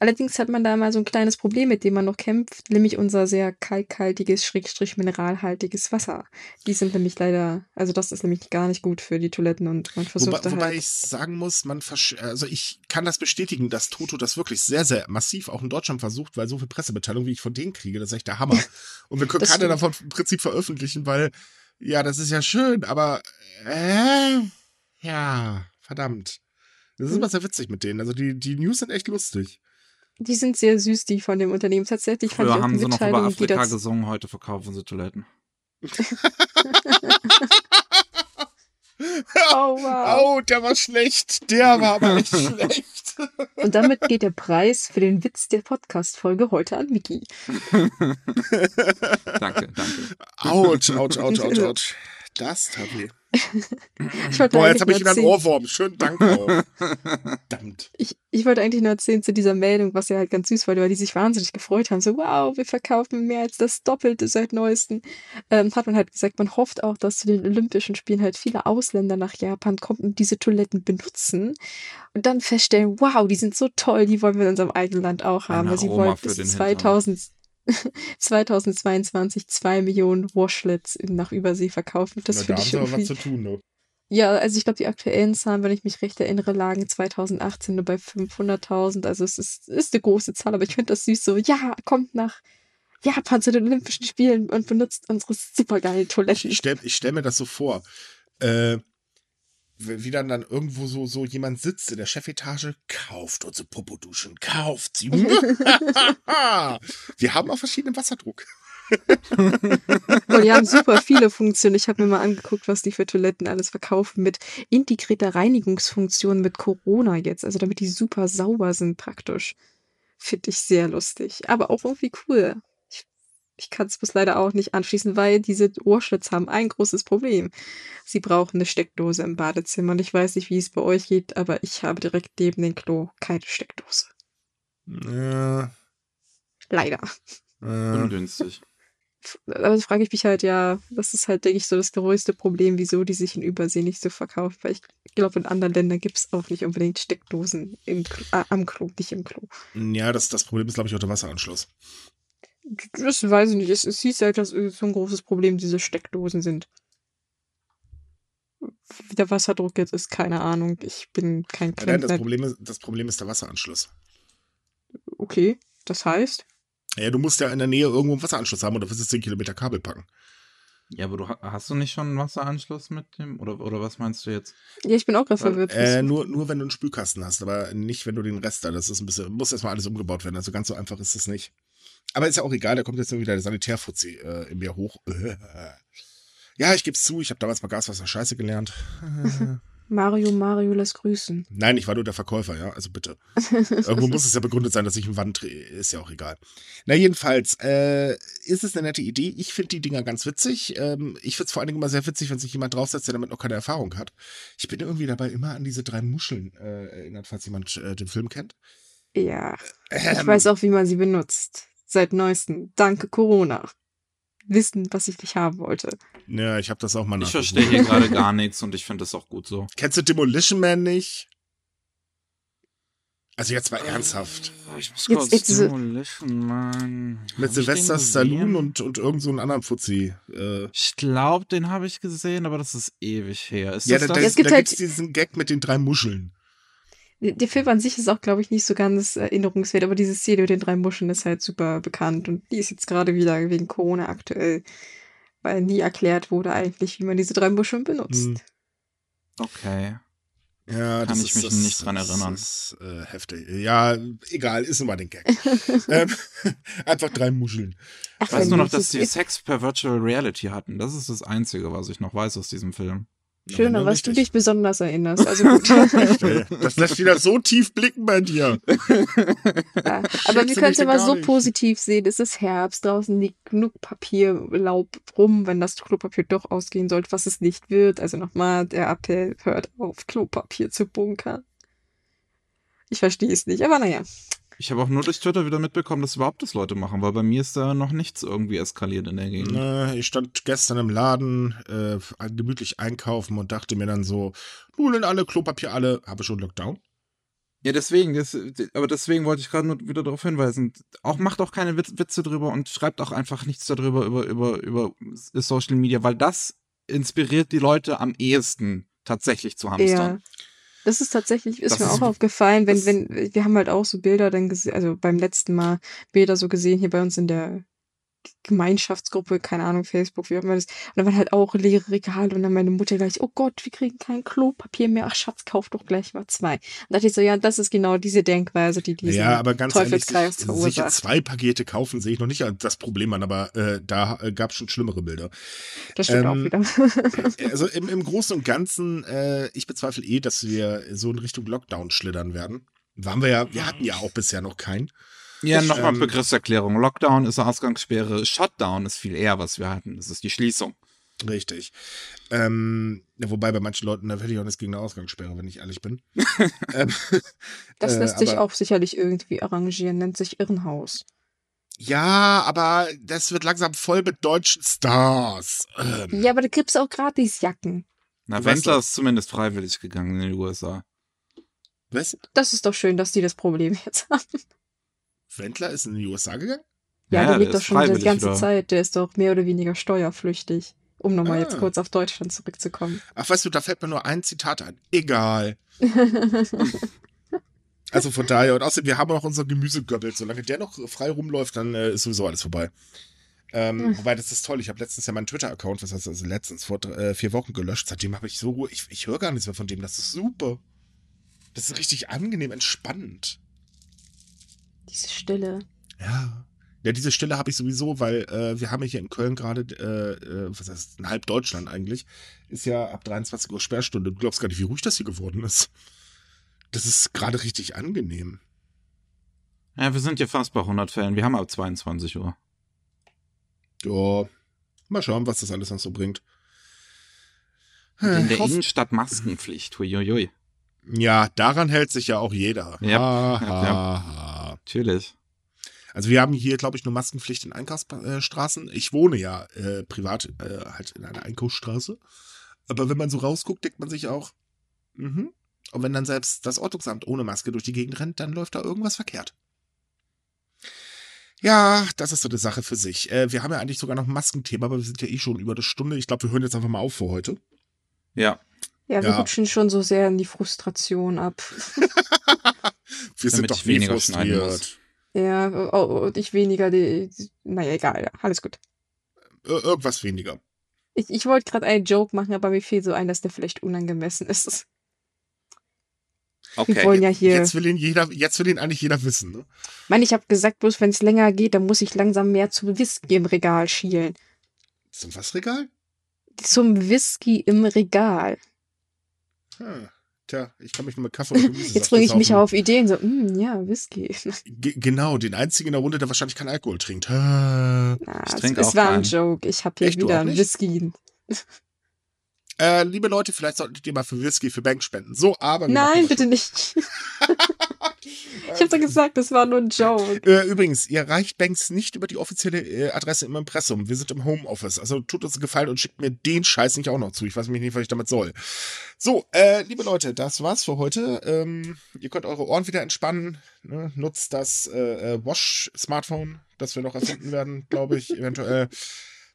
Allerdings hat man da mal so ein kleines Problem, mit dem man noch kämpft, nämlich unser sehr kalkhaltiges, schrägstrich mineralhaltiges Wasser. Die sind nämlich leider, also das ist nämlich gar nicht gut für die Toiletten und man versucht Wobei, da wobei halt. ich sagen muss, man versch also ich kann das bestätigen, dass Toto das wirklich sehr, sehr massiv auch in Deutschland versucht, weil so viel Pressemitteilung, wie ich von denen kriege, das ist echt der Hammer. Und wir können keine davon im Prinzip veröffentlichen, weil, ja, das ist ja schön, aber äh, ja, verdammt. Das ist Hm. immer sehr witzig mit denen. Also die, die News sind echt lustig. Die sind sehr süß, die von dem Unternehmen. Tatsächlich fand Früher ich auch haben die sie noch über Afrika gesungen, heute verkaufen sie Toiletten. Oh, wow. Oh, der war schlecht. Der war aber echt schlecht. Und damit geht der Preis für den Witz der Podcast-Folge heute an Miki. Danke, danke. Autsch, autsch, autsch, autsch, autsch. Das tat weh. Ich wollte Boah, eigentlich jetzt habe ich nur wieder einen erzählen- Ohrwurm. Schönen Dank auch. Verdammt. Ich, ich wollte eigentlich nur erzählen zu dieser Meldung, was ja halt ganz süß war, weil die sich wahnsinnig gefreut haben. So, wow, wir verkaufen mehr als das Doppelte seit neuestem. Ähm, hat man halt gesagt, man hofft auch, dass zu den Olympischen Spielen halt viele Ausländer nach Japan kommen und diese Toiletten benutzen und dann feststellen, wow, die sind so toll, die wollen wir in unserem eigenen Land auch haben. Ein weil sie Aroma wollen für bis den 2000, 2022 zwei Millionen Washlets nach Übersee verkaufen. Das Na, da finde haben ich sie aber was zu tun, ne? Ja, also ich glaube, die aktuellen Zahlen, wenn ich mich recht erinnere, lagen 2018 nur bei 500.000. Also es ist, ist eine große Zahl, aber ich finde das süß so, ja, kommt nach, Japan zu den Olympischen Spielen und benutzt unsere supergeilen Toiletten. Ich stelle stell mir das so vor. Äh, wie dann dann irgendwo so, so jemand sitzt in der Chefetage, kauft unsere Popoduschen, kauft sie. Wir haben auch verschiedenen Wasserdruck. Und die haben super viele Funktionen. Ich habe mir mal angeguckt, was die für Toiletten alles verkaufen mit integrierter Reinigungsfunktion mit Corona jetzt. Also damit die super sauber sind praktisch. Finde ich sehr lustig. Aber auch irgendwie cool. Ich, kann es bis leider auch nicht anschließen, weil diese Ohrschlitz haben ein großes Problem. Sie brauchen eine Steckdose im Badezimmer. Und ich weiß nicht, wie es bei euch geht, aber ich habe direkt neben dem Klo keine Steckdose. Ja, Leider. äh, Ungünstig. aber das frage ich mich halt, ja, das ist halt, denke ich, so das größte Problem, wieso die sich in Übersee nicht so verkaufen. Weil ich glaube, in anderen Ländern gibt es auch nicht unbedingt Steckdosen im, äh, am Klo, nicht im Klo. ja, das, das Problem ist, glaube ich, auch der Wasseranschluss. Das weiß ich nicht. Es, es hieß halt, dass so ein großes Problem diese Steckdosen sind. Wie der Wasserdruck jetzt ist, keine Ahnung. Ich bin kein Ja, nein, das, Klempner. Problem ist, das Problem ist der Wasseranschluss. Okay, das heißt, Ja, du musst ja in der Nähe irgendwo einen Wasseranschluss haben oder willst du 10 Kilometer Kabel packen. Ja, aber du ha- hast du nicht schon einen Wasseranschluss mit dem? Oder, oder was meinst du jetzt? ja, ich bin auch gerade verwirrt. Äh, nur, nur wenn du einen Spülkasten hast, aber nicht, wenn du den Rest da. Das ist ein bisschen, muss erstmal alles umgebaut werden. Also ganz so einfach ist es nicht. Aber ist ja auch egal, da kommt jetzt nur wieder der Sanitärfuzzi äh, in mir hoch. Ja, ich geb's zu, ich habe damals mal Gaswasser scheiße gelernt. Mario, Mario lässt grüßen. Nein, ich war nur der Verkäufer, ja, also bitte. Irgendwo muss es ja begründet sein, dass ich einen Wand drehe. Ist ja auch egal. Na, jedenfalls, äh, ist es eine nette Idee. Ich finde die Dinger ganz witzig. Ähm, ich finde es vor allen Dingen immer sehr witzig, wenn sich jemand draufsetzt, der damit noch keine Erfahrung hat. Ich bin irgendwie dabei immer an diese drei Muscheln äh, erinnert, falls jemand äh, den Film kennt. Ja, ich Ähm, weiß auch, wie man sie benutzt. Seit neuestem. Danke Corona. Wissen, was ich nicht haben wollte. Ja, ich habe das auch mal Ich verstehe hier gerade gar nichts und ich finde das auch gut so. Kennst du Demolition Man nicht? Also jetzt mal ernsthaft. Ich muss Jetzt- kurz jetzt Demolition Man. Mit Hab Sylvester Stallone und, und irgend so einen anderen Fuzzi. Äh, Ich glaube, den habe ich gesehen, aber das ist ewig her. Ist ja, das da, das? da, Es gibt da halt- gibt's diesen Gag mit den drei Muscheln. Der Film an sich ist auch, glaube ich, nicht so ganz erinnerungswert, aber diese Szene mit den drei Muscheln ist halt super bekannt und die ist jetzt gerade wieder wegen Corona aktuell, weil nie erklärt wurde eigentlich, wie man diese drei Muscheln benutzt. Hm. Okay. Ja, Kann das ich ist, mich das, nicht dran das erinnern. ist äh, heftig. Ja, egal, ist immer den Gag. ähm, einfach drei Muscheln. Ach, Ich weiß nur noch, dass die ist Sex per Virtual Reality hatten. Das ist das Einzige, was ich noch weiß aus diesem Film. Schön, an Ja, was du richtig. dich besonders erinnerst. Also gut. Das lässt wieder so tief blicken bei dir. Ja, aber wir können es mich ja mal gar so nicht. positiv sehen. Es ist Herbst, draußen liegt genug Papierlaub rum, wenn das Klopapier doch ausgehen sollte, was es nicht wird. Also nochmal der Appell, hört auf, Klopapier zu bunkern. Ich verstehe es nicht, aber naja. Ich habe auch nur durch Twitter wieder mitbekommen, dass überhaupt das Leute machen, weil bei mir ist da noch nichts irgendwie eskaliert in der Gegend. Äh, Ich stand gestern im Laden, äh, gemütlich einkaufen und dachte mir dann so, Nudeln alle, Klopapier alle, habe schon Lockdown. Ja, deswegen, das, aber deswegen wollte ich gerade nur wieder darauf hinweisen. Auch macht auch keine Witz, Witze drüber und schreibt auch einfach nichts darüber über, über, über Social Media, weil das inspiriert die Leute am ehesten tatsächlich zu Ja. Das ist tatsächlich, ist Das mir ist- auch aufgefallen, wenn, wenn, wir haben halt auch so Bilder dann gesehen, also beim letzten Mal Bilder so gesehen hier bei uns in der Gemeinschaftsgruppe, keine Ahnung, Facebook, wie auch immer das. Und da waren halt auch leere Regale und dann meine Mutter gleich, oh Gott, wir kriegen kein Klopapier mehr. Ach Schatz, kauf doch gleich mal zwei. Und da dachte ich so, ja, das ist genau diese Denkweise, die diesen ja, aber ganz ehrlich, sich, Teufelskreis sich verursacht. zwei Pakete kaufen, sehe ich noch nicht als das Problem an, aber äh, da äh, gab es schon schlimmere Bilder. Das stimmt auch ähm, wieder. Also im, im Großen und Ganzen, äh, ich bezweifle eh, dass wir so in Richtung Lockdown schlittern werden. Waren wir ja, wir hatten ja auch bisher noch keinen. Ja, nochmal ähm, Begriffserklärung. Lockdown ist Ausgangssperre, Shutdown ist viel eher, was wir hatten. Das ist die Schließung. Richtig. Ähm, ja, wobei bei manchen Leuten, da hätte ich auch nichts gegen eine Ausgangssperre, wenn ich ehrlich bin. ähm, Das äh, lässt sich aber- auch sicherlich irgendwie arrangieren, nennt sich Irrenhaus. Ja, aber das wird langsam voll mit deutschen Stars. Ähm, Ja, aber da gibt's auch gratis Jacken. Na, Wendler ist zumindest freiwillig gegangen in die USA. was? Das ist doch schön, dass die das Problem jetzt haben. Wendler ist in die USA gegangen? Ja, Ja, der lebt doch schon die ganze wieder. Zeit. Der ist doch mehr oder weniger steuerflüchtig. Um nochmal jetzt Ah. kurz auf Deutschland zurückzukommen. Ach, weißt du, da fällt mir nur ein Zitat ein. Egal. Also von daher, und außerdem, wir haben auch unser Gemüsegöbbel. Solange der noch frei rumläuft, dann äh, ist sowieso alles vorbei. Ähm, Hm. Wobei, das ist toll. Ich habe letztens ja meinen Twitter-Account, was heißt also letztens, vor äh, vier Wochen gelöscht. Seitdem habe ich so Ruhe. Ich, ich höre gar nichts mehr von dem. Das ist super. Das ist richtig angenehm, entspannend. Diese Stille. Ja. Ja, diese Stelle habe ich sowieso, weil äh, wir haben ja hier in Köln gerade, äh, äh, was heißt, in halb Deutschland eigentlich, ist ja ab 23 Uhr Sperrstunde. Du glaubst gar nicht, wie ruhig das hier geworden ist. Das ist gerade richtig angenehm. Ja, wir sind hier fast bei 100 Fällen. Wir haben ab 22 Uhr. Ja, mal schauen, was das alles noch so bringt. Und in der Hoff- Innenstadt Maskenpflicht. Huiuiui. ja, daran hält sich ja auch jeder. Ja, Ha, ja, ha, ha. Natürlich. Also wir haben hier, glaube ich, nur Maskenpflicht in Einkaufsstraßen. Ich wohne ja äh, privat äh, halt in einer Einkaufsstraße. Aber wenn man so rausguckt, denkt man sich auch, mhm. Und wenn dann selbst das Ordnungsamt ohne Maske durch die Gegend rennt, dann läuft da irgendwas verkehrt. Ja, das ist so eine Sache für sich. Äh, wir haben ja eigentlich sogar noch ein Maskenthema, aber wir sind ja eh schon über eine Stunde. Ich glaube, wir hören jetzt einfach mal auf für heute. Ja. Ja, wir Ja. rutschen schon so sehr in die Frustration ab. Wir sind doch nie weniger frustriert. Ja, oh, und ich weniger die. die- Naja, egal, ja, alles gut. Ir irgendwas weniger. Ich, ich wollte gerade einen Joke machen, aber mir fiel so ein, dass der vielleicht unangemessen ist. Wir Okay. wollen ja hier. Jetzt will ihn jeder, jetzt will ihn eigentlich jeder wissen, ne? Ich meine, ich habe gesagt, bloß wenn es länger geht, dann muss ich langsam mehr zum Whisky im Regal schielen. Zum was Regal? Zum Whisky im Regal. Hm. Tja, ich kann mich nur mit Kaffee und Gemüse Jetzt bringe ich mich auf Ideen, so, mm, ja, Whisky. G genau, den einzigen in der Runde, der wahrscheinlich keinen Alkohol trinkt. Na, Ich es, trinke es auch war ein. Joke. Ich habe hier Echt, wieder? Whisky. äh, liebe Leute, vielleicht solltet ihr mal für Whisky für Bank spenden. So, aber. Nein, bitte nicht. ich habe doch gesagt, das war nur ein Joke. Äh, übrigens, ihr erreicht Banks nicht über die offizielle äh, Adresse im Impressum. Wir sind im Homeoffice. Also tut uns einen Gefallen und schickt mir den Scheiß nicht auch noch zu. Ich weiß mich nicht, was ich damit soll. So, äh, liebe Leute, das war's für heute. Ähm, ihr könnt eure Ohren wieder entspannen. Ne? Nutzt das äh, äh, Wash-Smartphone, das wir noch erfinden werden, glaube ich, eventuell.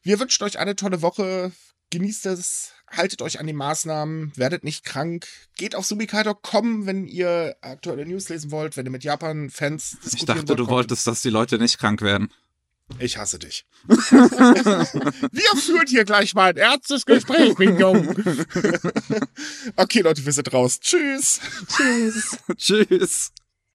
Wir wünschen euch eine tolle Woche. Genießt es, haltet euch an die Maßnahmen, werdet nicht krank, geht auf sumikai.com, wenn ihr aktuelle News lesen wollt, wenn ihr mit Japan-Fans Ich diskutieren dachte, du kommt. wolltest, dass die Leute nicht krank werden. Ich hasse dich. wir führen hier gleich mal ein ernstes Gespräch, Mignon. okay, Leute, wir sind raus. Tschüss. Tschüss. Tschüss.